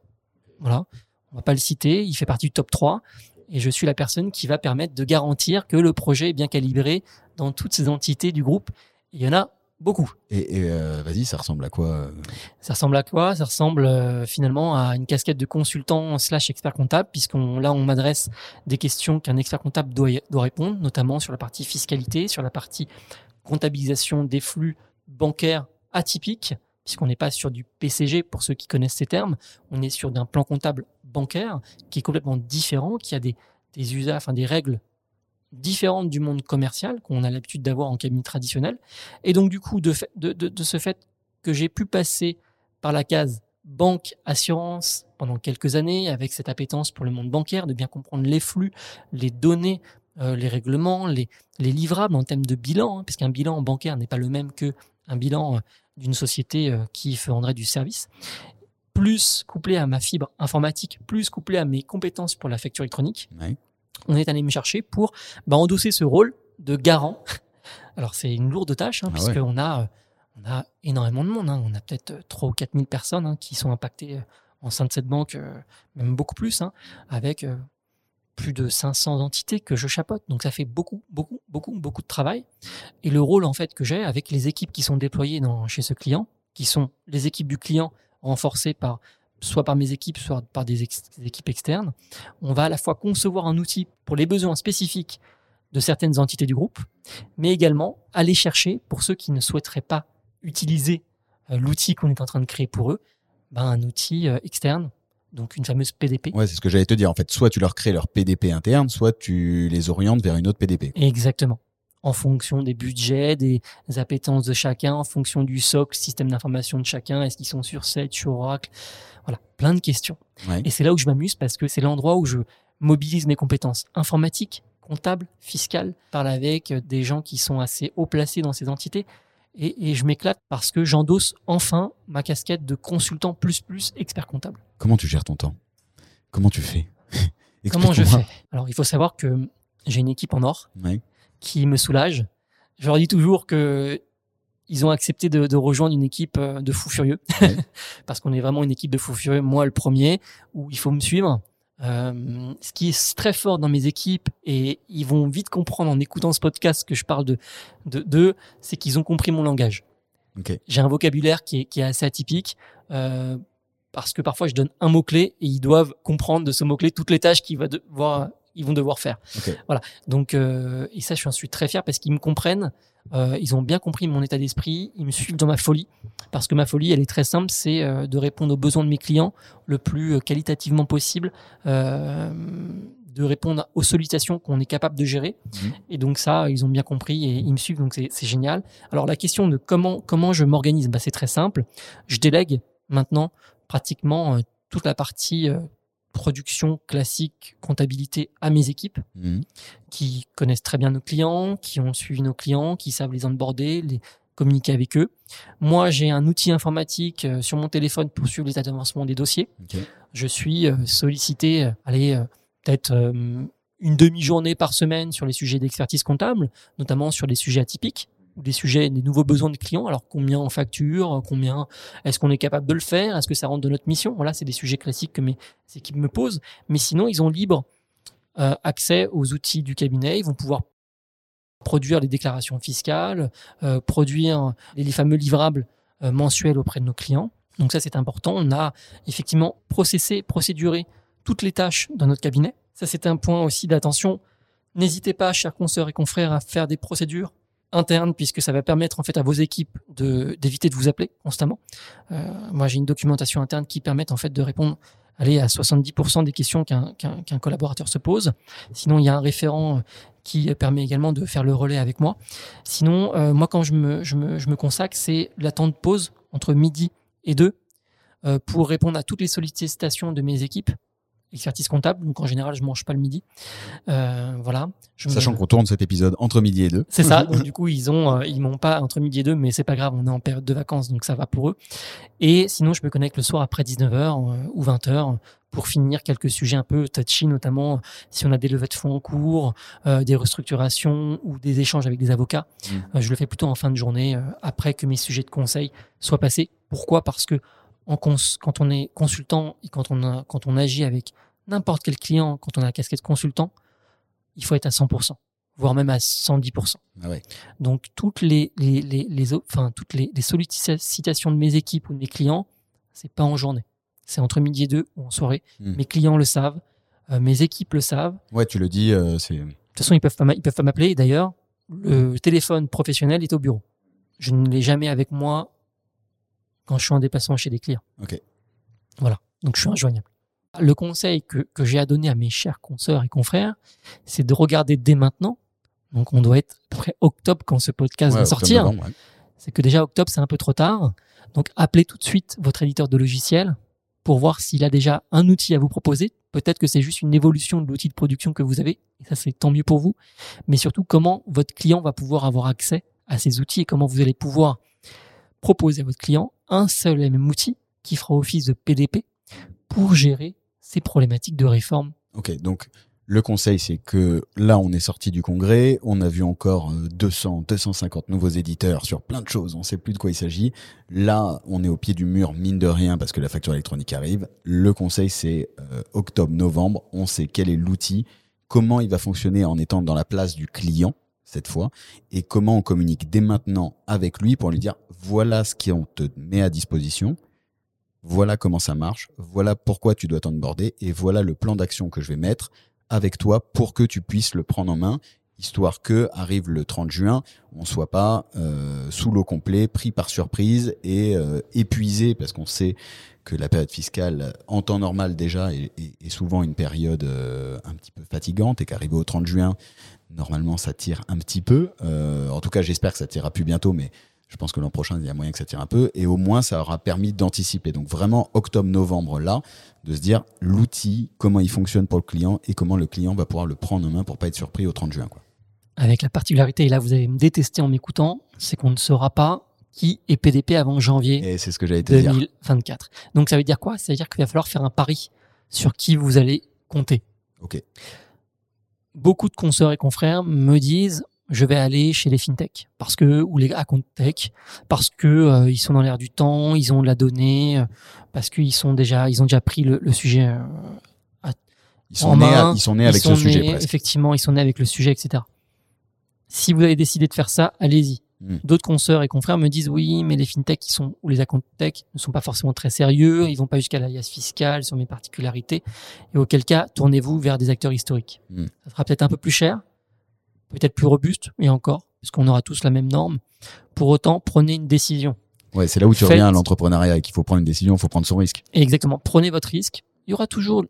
A: Voilà, on va pas le citer, il fait partie du top 3 et je suis la personne qui va permettre de garantir que le projet est bien calibré dans toutes ces entités du groupe. Il y en a beaucoup.
B: Et, et, euh, vas-y, ça ressemble à quoi euh
A: Ça ressemble à quoi? Ça ressemble euh, finalement à une casquette de consultant slash expert comptable, puisqu'on là on m'adresse des questions qu'un expert comptable doit, doit répondre, notamment sur la partie fiscalité, sur la partie comptabilisation des flux bancaires atypiques, puisqu'on n'est pas sur du PCG pour ceux qui connaissent ces termes, on est sur d'un plan comptable bancaire qui est complètement différent, qui a des, usages, enfin des règles différentes du monde commercial qu'on a l'habitude d'avoir en cabinet traditionnel. Et donc du coup, de, ce fait que j'ai pu passer par la case banque, assurance pendant quelques années avec cette appétence pour le monde bancaire, de bien comprendre les flux, les données, euh, les règlements, les, les livrables en termes de bilan, hein, parce qu'un bilan bancaire n'est pas le même que un bilan euh, d'une société euh, qui vendrait du service. Plus couplé à ma fibre informatique, plus couplé à mes compétences pour la facture électronique,
B: Ouais.
A: on est allé me chercher pour bah, endosser ce rôle de garant. [laughs] Alors c'est une lourde tâche, hein,
B: Ah ouais.
A: puisqu'on a, euh, on a énormément de monde. hein. On a peut-être euh, 3 ou 4 000 personnes hein, qui sont impactées euh, en sein de cette banque, euh, même beaucoup plus, hein, avec euh, plus de 500 entités que je chapeaute. Donc ça fait beaucoup, beaucoup, beaucoup, beaucoup de travail. Et le rôle en fait que j'ai avec les équipes qui sont déployées chez ce client, qui sont les équipes du client renforcées par soit par mes équipes, soit par des, des équipes externes, on va à la fois concevoir un outil pour les besoins spécifiques de certaines entités du groupe, mais également aller chercher, pour ceux qui ne souhaiteraient pas utiliser euh, l'outil qu'on est en train de créer pour eux, ben, un outil euh, externe, donc une fameuse PDP.
B: Ouais, c'est ce que j'allais te dire. En fait, soit tu leur crées leur PDP interne, soit tu les orientes vers une autre PDP.
A: Exactement. En fonction des budgets, des appétences de chacun, en fonction du socle, système d'information de chacun, est-ce qu'ils sont sur Sage, sur Oracle Voilà, plein de questions.
B: Ouais.
A: Et c'est là où je m'amuse parce que c'est l'endroit où je mobilise mes compétences informatiques, comptables, fiscales, parle avec euh, des gens qui sont assez haut placés dans ces entités. Et, et je m'éclate parce que j'endosse enfin ma casquette de consultant plus plus expert comptable.
B: Comment tu gères ton temps? Comment tu fais? [laughs]
A: Comment je fais? Alors il faut savoir que j'ai une équipe en or
B: Ouais.
A: qui me soulage. Je leur dis toujours que ils ont accepté de, de rejoindre une équipe euh, de fous furieux,
B: Ouais. [laughs]
A: parce qu'on est vraiment une équipe de fous furieux. Moi, le premier, où il faut me suivre. Euh, ce qui est très fort dans mes équipes, et ils vont vite comprendre en écoutant ce podcast que je parle de de d'eux, c'est qu'ils ont compris mon langage.
B: Ok.
A: J'ai un vocabulaire qui est, qui est assez atypique. euh, parce que parfois je donne un mot-clé et ils doivent comprendre de ce mot-clé toutes les tâches qu'ils va devoir, ils vont devoir faire. Voilà. Donc, euh, et ça, je suis très fier parce qu'ils me comprennent. Euh, ils ont bien compris mon état d'esprit. Ils me suivent dans ma folie. Parce que ma folie, elle est très simple c'est euh, de répondre aux besoins de mes clients le plus qualitativement possible, de répondre aux sollicitations qu'on est capable de gérer.
B: Mhm.
A: Et donc, ça, ils ont bien compris et ils me suivent. Donc, c'est génial. Alors, la question de comment, comment je m'organise, bah, c'est très simple. Je délègue maintenant pratiquement toute la partie production classique, comptabilité à mes équipes
B: Mhm.
A: qui connaissent très bien nos clients, qui ont suivi nos clients, qui savent les onboarder, les communiquer avec eux. Moi, j'ai un outil informatique euh, sur mon téléphone pour suivre les avancements des dossiers. Je suis euh, sollicité, euh, allez, peut-être une demi-journée par semaine sur les sujets d'expertise comptable, notamment sur des sujets atypiques des sujets, des nouveaux besoins de clients. Alors, combien on facture, combien est-ce qu'on est capable de le faire, est-ce que ça rentre de notre mission? Voilà, c'est des sujets classiques que mes équipes me posent. Mais sinon, ils ont libre euh, accès aux outils du cabinet. Ils vont pouvoir produire les déclarations fiscales, euh, produire les, fameux livrables euh, mensuels auprès de nos clients. Donc ça, c'est important. On a effectivement processé, procéduré toutes les tâches dans notre cabinet. Ça, c'est un point aussi d'attention. N'hésitez pas, chers consoeurs et confrères, à faire des procédures internes, puisque ça va permettre en fait à vos équipes de d'éviter de vous appeler constamment. Euh, moi, j'ai une documentation interne qui permet en fait de répondre aller à 70% des questions qu'un collaborateur se pose. Sinon, il y a un référent euh, qui permet également de faire le relais avec moi. Sinon, euh, moi, quand je me, consacre, c'est la temps de pause entre midi et deux pour répondre à toutes les sollicitations de mes équipes expertise comptable. Donc en général, je mange pas le midi. Euh, voilà. Je me-
B: Sachant qu'on tourne cet épisode entre midi et deux.
A: c'est ça. [laughs] Donc, du coup, ils ont, euh, ils m'ont pas entre midi et deux, mais c'est pas grave. On est en période de vacances, donc ça va pour eux. Et sinon, je me connecte le soir après 19h euh, ou 20h pour finir quelques sujets un peu touchy, notamment euh, si on a des levées de fonds en cours, euh, des restructurations ou des échanges avec des avocats.
B: Mm.
A: Euh, je le fais plutôt en fin de journée, euh, après que mes sujets de conseil soient passés. Pourquoi? Parce que en cons- quand on est consultant et quand on, a, quand on agit avec n'importe quel client, quand on a la casquette consultant, il faut être à 100%, voire même à 110%.
B: Ah ouais.
A: Donc toutes les, les, les, les enfin, toutes les, les sollicitations de mes équipes ou de mes clients, c'est pas en journée. C'est entre midi et deux ou en soirée.
B: Mm.
A: Mes clients le savent, euh, mes équipes le savent.
B: Ouais, tu le dis, euh, c'est.
A: De toute façon, ils peuvent pas, ils peuvent pas m'appeler. D'ailleurs, le téléphone professionnel est au bureau. Je ne l'ai jamais avec moi quand je suis en déplacement chez des clients.
B: Ok.
A: Voilà. Donc, je suis injoignable. Le conseil que, que j'ai à donner à mes chers consoeurs et confrères, c'est de regarder dès maintenant. Donc, on doit être à peu près octobre quand ce podcast
B: Ouais,
A: va sortir
B: octobre, novembre, ouais.
A: c'est que déjà octobre, c'est un peu trop tard. Donc, appelez tout de suite votre éditeur de logiciel pour voir s'il a déjà un outil à vous proposer. Peut-être que c'est juste une évolution de l'outil de production que vous avez, et ça c'est tant mieux pour vous. Mais surtout, comment votre client va pouvoir avoir accès à ces outils et comment vous allez pouvoir proposer à votre client un seul et même outil qui fera office de PDP pour gérer ces problématiques de réforme.
B: Ok, donc le conseil, c'est que là, on est sorti du congrès, on a vu encore euh, 200, 250 nouveaux éditeurs sur plein de choses, on sait plus de quoi il s'agit. Là, on est au pied du mur, mine de rien, parce que la facture électronique arrive. Le conseil, c'est euh, octobre-novembre, on sait quel est l'outil, comment il va fonctionner en étant dans la place du client cette fois, et comment on communique dès maintenant avec lui pour lui dire voilà ce qu'on te met à disposition, voilà comment ça marche, voilà pourquoi tu dois t'onboarder, et voilà le plan d'action que je vais mettre avec toi pour que tu puisses le prendre en main, histoire que arrive le 30 juin, on soit pas euh, sous l'eau complet, pris par surprise et euh, épuisé parce qu'on sait que la période fiscale en temps normal déjà est, souvent une période euh, un petit peu fatigante et qu'arriver au 30 juin, normalement ça tire un petit peu. En tout cas, j'espère que ça tirera plus bientôt, mais je pense que l'an prochain, il y a moyen que ça tire un peu. Et au moins, ça aura permis d'anticiper. Donc vraiment, octobre-novembre, là, de se dire l'outil, comment il fonctionne pour le client et comment le client va pouvoir le prendre en main pour pas être surpris au 30 juin. Quoi.
A: Avec la particularité, et là vous allez me détester en m'écoutant, c'est qu'on ne saura pas qui est PDP avant janvier
B: Et c'est ce que j'allais te dire.
A: 2024. Donc ça veut dire quoi? Ça veut dire qu'il va falloir faire un pari sur qui vous allez compter.
B: Ok.
A: Beaucoup de consoeurs et confrères me disent je vais aller chez les fintech parce que ou les tech parce que euh, ils sont dans l'air du temps, ils ont de la donnée, euh, parce qu'ils sont déjà ils ont déjà pris le, le sujet euh,
B: Ils sont,
A: en
B: nés,
A: main,
B: à- ils sont nés
A: ils
B: avec
A: sont
B: ce sujet
A: nés-
B: presque.
A: Effectivement, ils sont nés avec le sujet, etc. Si vous avez décidé de faire ça, allez-y.
B: Mm.
A: D'autres consoeurs et confrères me disent oui, mais les fintechs qui sont ou les account tech ne sont pas forcément très sérieux, ils vont pas jusqu'à l'alias fiscal sur mes particularités. Et auquel cas, tournez-vous vers des acteurs historiques.
B: Mm.
A: Ça sera peut-être un peu plus cher, peut-être plus robuste, et encore, puisqu'on aura tous la même norme. Pour autant, prenez une décision.
B: Ouais, c'est là où tu
A: Faites-
B: reviens à l'entrepreneuriat et qu'il faut prendre une décision, il faut prendre son risque.
A: Exactement, prenez votre risque. Il y aura toujours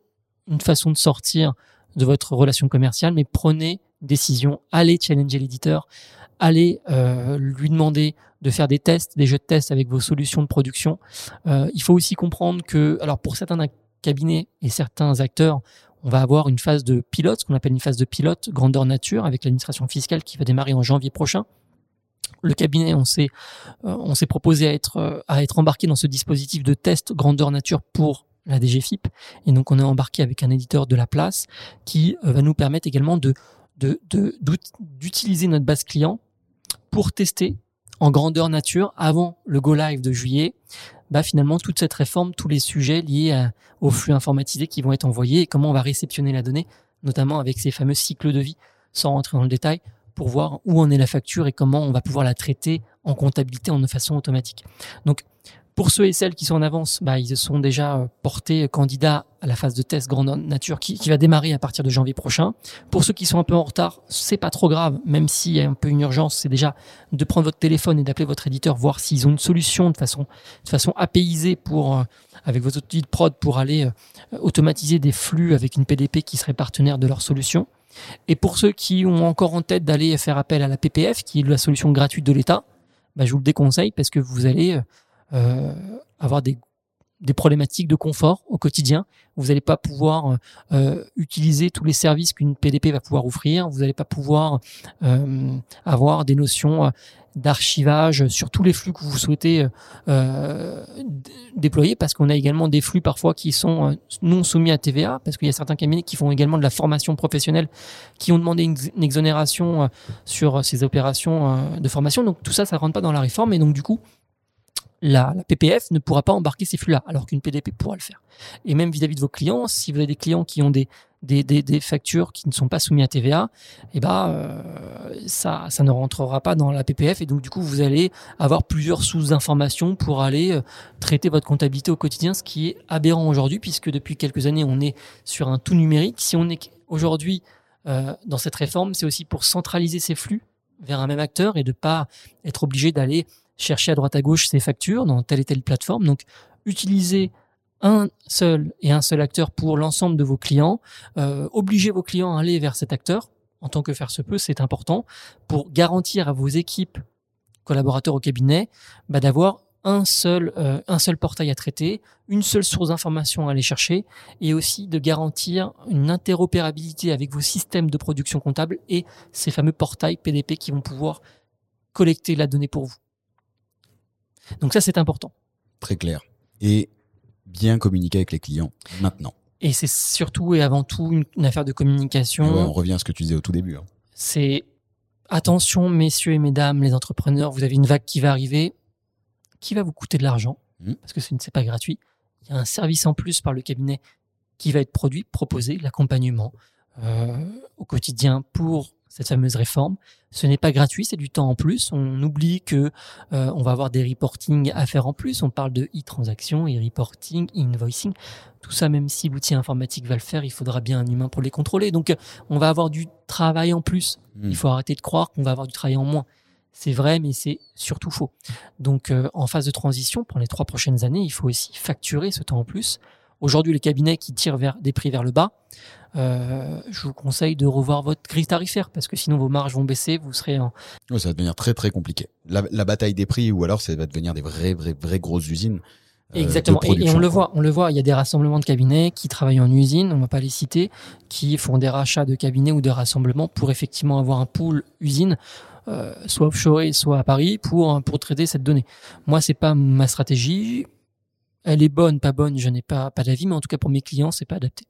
A: une façon de sortir de votre relation commerciale, mais prenez une décision. Allez challenger l'éditeur, allez euh, lui demander de faire des tests, des jeux de tests avec vos solutions de production. Euh, il faut aussi comprendre que, alors pour certains cabinets et certains acteurs, on va avoir une phase de pilote, ce qu'on appelle une phase de pilote grandeur nature, avec l'administration fiscale qui va démarrer en janvier prochain. Le cabinet, on s'est, euh, proposé à être, euh, à être embarqué dans ce dispositif de test grandeur nature pour la DGFIP. Et donc, on est embarqué avec un éditeur de la place qui euh, va nous permettre également d'utiliser notre base client pour tester en grandeur nature avant le go live de juillet, bah finalement toute cette réforme, tous les sujets liés aux flux informatisés qui vont être envoyés et comment on va réceptionner la donnée, notamment avec ces fameux cycles de vie, sans rentrer dans le détail, pour voir où en est la facture et comment on va pouvoir la traiter en comptabilité en façon automatique. Donc pour ceux et celles qui sont en avance, bah, ils sont déjà euh, portés candidats à la phase de test grandeur nature qui, qui va démarrer à partir de janvier prochain. Pour ceux qui sont un peu en retard, c'est pas trop grave, même s'il y a un peu une urgence, c'est déjà de prendre votre téléphone et d'appeler votre éditeur, voir s'ils ont une solution de façon, de façon apaisée pour, euh, avec vos outils de prod pour aller euh, automatiser des flux avec une PDP qui serait partenaire de leur solution. Et pour ceux qui ont encore en tête d'aller faire appel à la PPF, qui est la solution gratuite de l'État, bah, je vous le déconseille parce que vous allez euh, avoir des des problématiques de confort au quotidien. Vous n'allez pas pouvoir euh, euh, utiliser tous les services qu'une PDP va pouvoir offrir. Vous n'allez pas pouvoir euh, avoir des notions d'archivage sur tous les flux que vous souhaitez déployer parce qu'on a également des flux parfois qui sont non soumis à TVA parce qu'il y a certains cabinets qui font également de la formation professionnelle qui ont demandé une, exonération sur ces opérations de formation. Donc tout ça, ça rentre pas dans la réforme et donc du coup, la, PPF ne pourra pas embarquer ces flux-là, alors qu'une PDP pourra le faire. Et même vis-à-vis de vos clients, si vous avez des clients qui ont des, des, factures qui ne sont pas soumises à TVA, eh ben, euh, ça, ne rentrera pas dans la PPF. Et donc, du coup, vous allez avoir plusieurs sous-informations pour aller euh, traiter votre comptabilité au quotidien, ce qui est aberrant aujourd'hui, puisque depuis quelques années, on est sur un tout numérique. Si on est aujourd'hui euh, dans cette réforme, c'est aussi pour centraliser ces flux vers un même acteur et de pas être obligé d'aller chercher à droite à gauche ces factures dans telle et telle plateforme. Donc, utilisez un seul et un seul acteur pour l'ensemble de vos clients. Euh, obligez vos clients à aller vers cet acteur. En tant que faire se peut, c'est important pour garantir à vos équipes collaborateurs au cabinet bah, d'avoir un seul, euh, un seul portail à traiter, une seule source d'information à aller chercher, et aussi de garantir une interopérabilité avec vos systèmes de production comptable et ces fameux portails PDP qui vont pouvoir collecter la donnée pour vous. Donc ça, c'est important.
B: Très clair. Bien communiquer avec les clients maintenant.
A: Et c'est surtout et avant tout une, affaire de communication.
B: on revient à ce que tu disais au tout début. Hein.
A: C'est attention, messieurs et mesdames, les entrepreneurs, vous avez une vague qui va arriver, qui va vous coûter de l'argent, mmh. parce que ce n'est pas gratuit. Il y a un service en plus par le cabinet qui va être produit, proposé, l'accompagnement euh, au quotidien pour cette fameuse réforme. Ce n'est pas gratuit, c'est du temps en plus. On oublie que euh, on va avoir des reporting à faire en plus. On parle de e-transaction, e-reporting, e-invoicing. Tout ça, même si l'outil informatique va le faire, il faudra bien un humain pour les contrôler. Donc, on va avoir du travail en plus. Hmm. Il faut arrêter de croire qu'on va avoir du travail en moins. C'est vrai, mais c'est surtout faux. Donc, euh, en phase de transition, pour les trois prochaines années, il faut aussi facturer ce temps en plus. Aujourd'hui, les cabinets qui tirent vers des prix vers le bas, euh, je vous conseille de revoir votre grille tarifaire parce que sinon vos marges vont baisser, vous serez en.
B: ça va devenir très très compliqué. La, bataille des prix ou alors ça va devenir des vraies vraies vraies grosses usines.
A: Euh, Exactement. Et, on le voit, on le voit. Il y a des rassemblements de cabinets qui travaillent en usine, on va pas les citer, qui font des rachats de cabinets ou de rassemblements pour effectivement avoir un pool usine. Euh, soit offshore, soit à Paris, pour pour traiter cette donnée. Moi, c'est pas ma stratégie. Elle est bonne, pas bonne, je n'ai pas pas d'avis, mais en tout cas pour mes clients, c'est pas adapté.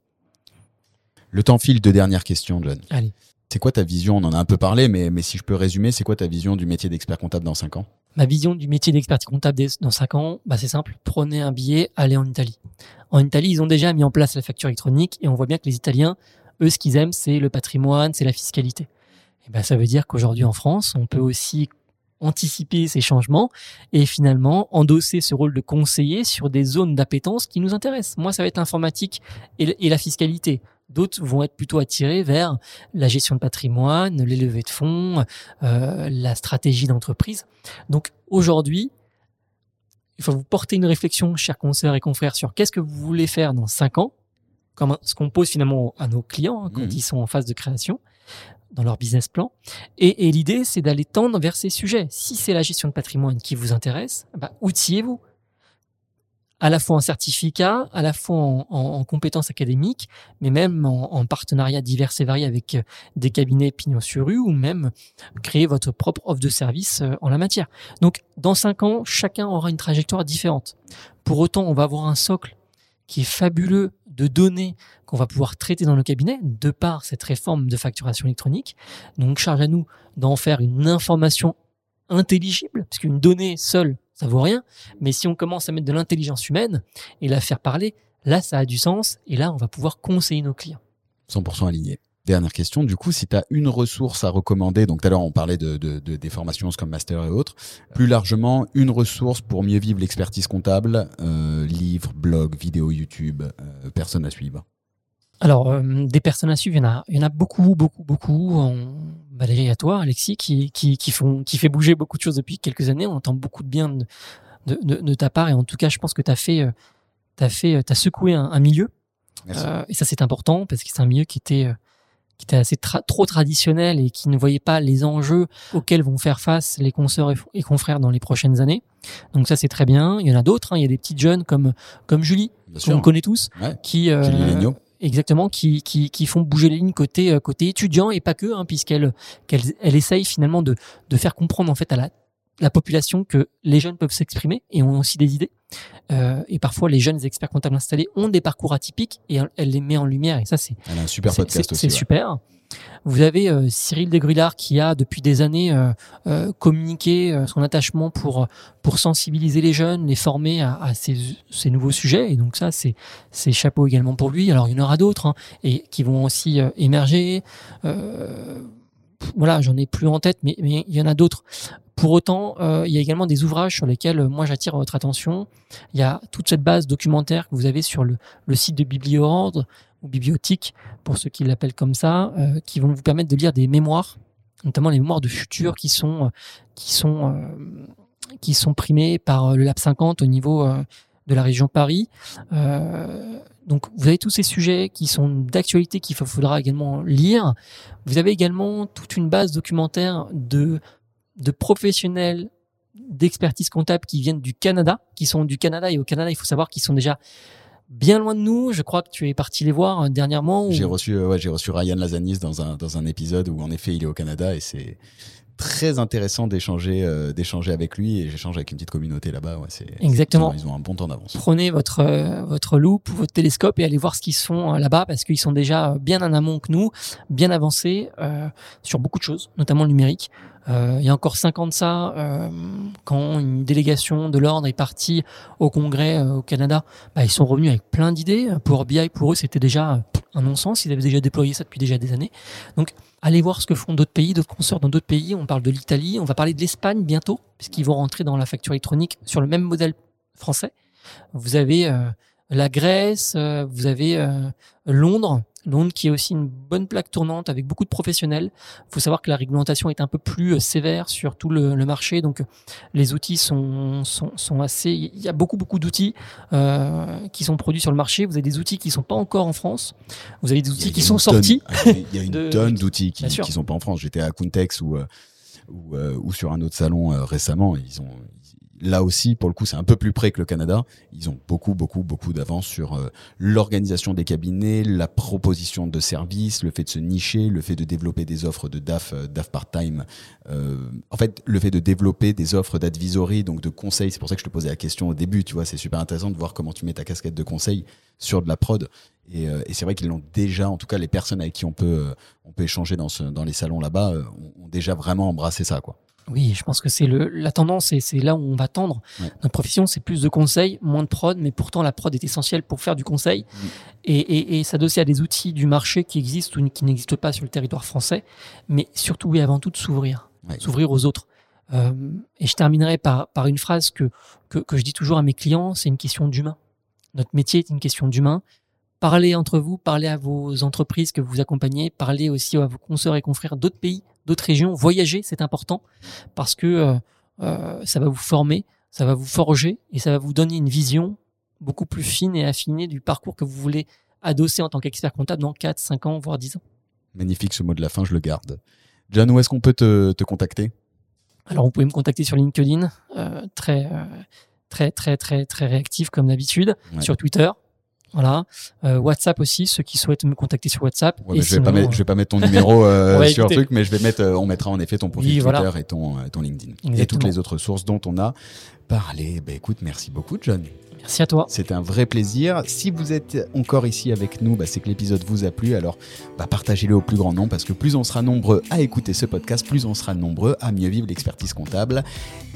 B: Le temps file, deux dernières questions, John.
A: Allez.
B: C'est quoi ta vision? On en a un peu parlé, mais, mais si je peux résumer, c'est quoi ta vision du métier d'expert comptable dans 5 ans?
A: Ma vision du métier d'expert comptable dans 5 ans, bah c'est simple. Prenez un billet, allez en Italie. En Italie, ils ont déjà mis en place la facture électronique et on voit bien que les Italiens, eux, ce qu'ils aiment, c'est le patrimoine, c'est la fiscalité. Et ben, ça veut dire qu'aujourd'hui en France, on peut aussi anticiper ces changements et finalement endosser ce rôle de conseiller sur des zones d'appétence qui nous intéressent. Moi, ça va être l'informatique et, la fiscalité. D'autres vont être plutôt attirés vers la gestion de patrimoine, les levées de fonds, euh, la stratégie d'entreprise. Donc aujourd'hui, il faut vous porter une réflexion, chers consoeurs et confrères, sur qu'est-ce que vous voulez faire dans cinq ans, comme ce qu'on pose finalement à nos clients hein, quand mmh. ils sont en phase de création dans leur business plan. Et, l'idée, c'est d'aller tendre vers ces sujets. Si c'est la gestion de patrimoine qui vous intéresse, bah, outillez-vous. À la fois en certificat, à la fois en, compétences académiques, mais même en, partenariat divers et variés avec euh, des cabinets pignon sur rue ou même créer votre propre offre de service euh, en la matière. Donc, dans cinq ans, chacun aura une trajectoire différente. Pour autant, on va avoir un socle qui est fabuleux de données qu'on va pouvoir traiter dans le cabinet de par cette réforme de facturation électronique. Donc, charge à nous d'en faire une information intelligible, parce qu'une donnée seule, ça vaut rien. Mais si on commence à mettre de l'intelligence humaine et la faire parler, là, ça a du sens. Et là, on va pouvoir conseiller nos clients.
B: 100% aligné. Dernière question, du coup, si tu as une ressource à recommander, donc tout à l'heure on parlait de, des formations comme Master et autres, plus largement, une ressource pour mieux vivre l'expertise comptable, euh, livre, blog, vidéo YouTube, euh, personne à suivre
A: Alors, euh, des personnes à suivre, il y en a, il y en a beaucoup, beaucoup, beaucoup. Valérie à toi, Alexis, qui, qui, qui, font, qui fait bouger beaucoup de choses depuis quelques années. On entend beaucoup de bien de, de, de ta part et en tout cas, je pense que tu as fait, as fait, as secoué un, un milieu. et ça, c'est important parce que c'est un milieu qui était qui était assez trop traditionnel et qui ne voyait pas les enjeux auxquels vont faire face les consoeurs et, confrères dans les prochaines années. Donc ça c'est très bien. Il y en a d'autres. Hein. Il y a des petites jeunes comme comme Julie, qu'on connaît tous, qui
B: euh,
A: exactement qui, qui, qui font bouger les lignes côté euh, côté étudiant et pas que, hein, puisqu'elle qu'elle elle essaye finalement de de faire comprendre en fait à la la population que les jeunes peuvent s'exprimer et ont aussi des idées. Euh, et parfois, les jeunes experts comptables installés ont des parcours atypiques et elle les met en lumière. Et ça, c'est
B: un super podcast
A: C'est super. Vous avez euh, Cyril Degrillard qui a depuis des années euh, euh communiqué euh, son attachement pour pour sensibiliser les jeunes, les former à, à ces, ces, nouveaux sujets. Et donc ça, c'est c'est chapeau également pour lui. Alors il y en aura d'autres hein, et qui vont aussi émerger. Voilà, j'en ai plus en tête, mais, il y en a d'autres. Pour autant, euh, il y a également des ouvrages sur lesquels euh, moi j'attire votre attention. Il y a toute cette base documentaire que vous avez sur le, site de Biblioordre ou Bibliothèque, pour ceux qui l'appellent comme ça, euh, qui vont vous permettre de lire des mémoires, notamment les mémoires de futur qui sont qui sont qui sont primées par le Lab 50 au niveau de la région Paris. donc vous avez tous ces sujets qui sont d'actualité qu'il faudra également lire. Vous avez également toute une base documentaire de de professionnels d'expertise comptable qui viennent du Canada, qui sont du Canada et au Canada, il faut savoir qu'ils sont déjà bien loin de nous. Je crois que tu es parti les voir euh, dernièrement.
B: J'ai reçu, euh, j'ai reçu Ryan Lazanis dans un dans un épisode où en effet il est au Canada et c'est très intéressant d'échanger euh, d'échanger avec lui et j'échange avec une petite communauté là-bas. Ouais, c'est
A: exactement.
B: Ils ont un bon temps d'avance.
A: Prenez votre euh, votre loupe ou votre télescope et allez voir ce qu'ils sont euh, là-bas parce qu'ils sont déjà bien en amont que nous, bien avancés sur beaucoup de choses, notamment le numérique. Il y a encore cinq ans de ça, quand une délégation de l'ordre est partie au Congrès au Canada, bah, ils sont revenus avec plein d'idées. Pour BI, pour eux, c'était déjà un non-sens. Ils avaient déjà déployé ça depuis déjà des années. Donc Allez voir ce que font d'autres pays, d'autres consorts dans d'autres pays. On parle de l'Italie, on va parler de l'Espagne bientôt, puisqu'ils vont rentrer dans la facture électronique sur le même modèle français. Vous avez euh, la Grèce, euh, vous avez euh, Londres, Londres qui est aussi une bonne plaque tournante avec beaucoup de professionnels. Il faut savoir que la réglementation est un peu plus euh, sévère sur tout le, marché, donc les outils sont, sont, sont, assez. Il y a beaucoup beaucoup d'outils euh, qui sont produits sur le marché. Vous avez des outils qui sont pas encore en France. Vous avez des outils qui sont sortis. [laughs]
B: Il y a une [laughs] tonne d'outils qui, qui sont pas en France. J'étais à Kuntex ou ou, ou, sur un autre salon récemment. Ils ont là aussi, pour le coup, c'est un peu plus près que le Canada. Ils ont beaucoup, beaucoup, beaucoup d'avance sur euh, l'organisation des cabinets, la proposition de services, le fait de se nicher, le fait de développer des offres de DAF, euh, DAF part-time. Euh, en fait, le fait de développer des offres d'advisory, donc de conseils. C'est pour ça que je te posais la question au début. Tu vois, c'est super intéressant de voir comment tu mets ta casquette de conseil sur de la prod. Et, et c'est vrai qu'ils l'ont déjà, en tout cas, les personnes avec qui on peut, on peut échanger dans, ce, dans les salons là-bas, ont déjà vraiment embrassé ça, quoi.
A: Oui, je pense que c'est la tendance et c'est là où on va tendre. Notre profession, c'est plus de conseils, moins de prod, mais pourtant la prod est essentielle pour faire du conseil mm. et, et, et s'adosser à des outils du marché qui existent ou qui n'existent pas sur le territoire français, mais surtout et avant tout de s'ouvrir, s'ouvrir aux autres. Euh, et je terminerai par, par une phrase que, que, que je dis toujours à mes clients, c'est une question d'humain. Notre métier est une question d'humain. Parlez entre vous, parlez à vos entreprises que vous accompagnez, parlez aussi à vos consoeurs et confrères d'autres pays, d'autres régions. Voyager, c'est important parce que euh, euh, ça va vous former, ça va vous forger et ça va vous donner une vision beaucoup plus fine et affinée du parcours que vous voulez adosser en tant qu'expert comptable dans 4, 5 ans, voire 10 ans.
B: Magnifique ce mot de la fin, je le garde. John, où est-ce qu'on peut te, te contacter?
A: Alors, vous pouvez me contacter sur LinkedIn, euh, très, très, très, très, très réactif comme d'habitude, sur Twitter, voilà. Euh, WhatsApp aussi, ceux qui souhaitent me contacter sur WhatsApp.
B: je, vais pas mettre, je vais pas mettre ton numéro euh, [laughs] sur le truc, mais je vais mettre, euh, on mettra en effet ton profil Twitter et ton, ton LinkedIn. Et toutes les autres sources dont on a parlé. Ben écoute, merci beaucoup, John.
A: Merci à toi.
B: C'est un vrai plaisir. Si vous êtes encore ici avec nous, bah, c'est que l'épisode vous a plu. Alors bah, partagez-le au plus grand nombre parce que plus on sera nombreux à écouter ce podcast, plus on sera nombreux à mieux vivre l'expertise comptable.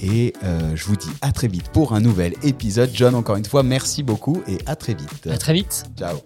B: Et euh, je vous dis à très vite pour un nouvel épisode. John, encore une fois, merci beaucoup et à très vite.
A: À très vite.
B: Ciao.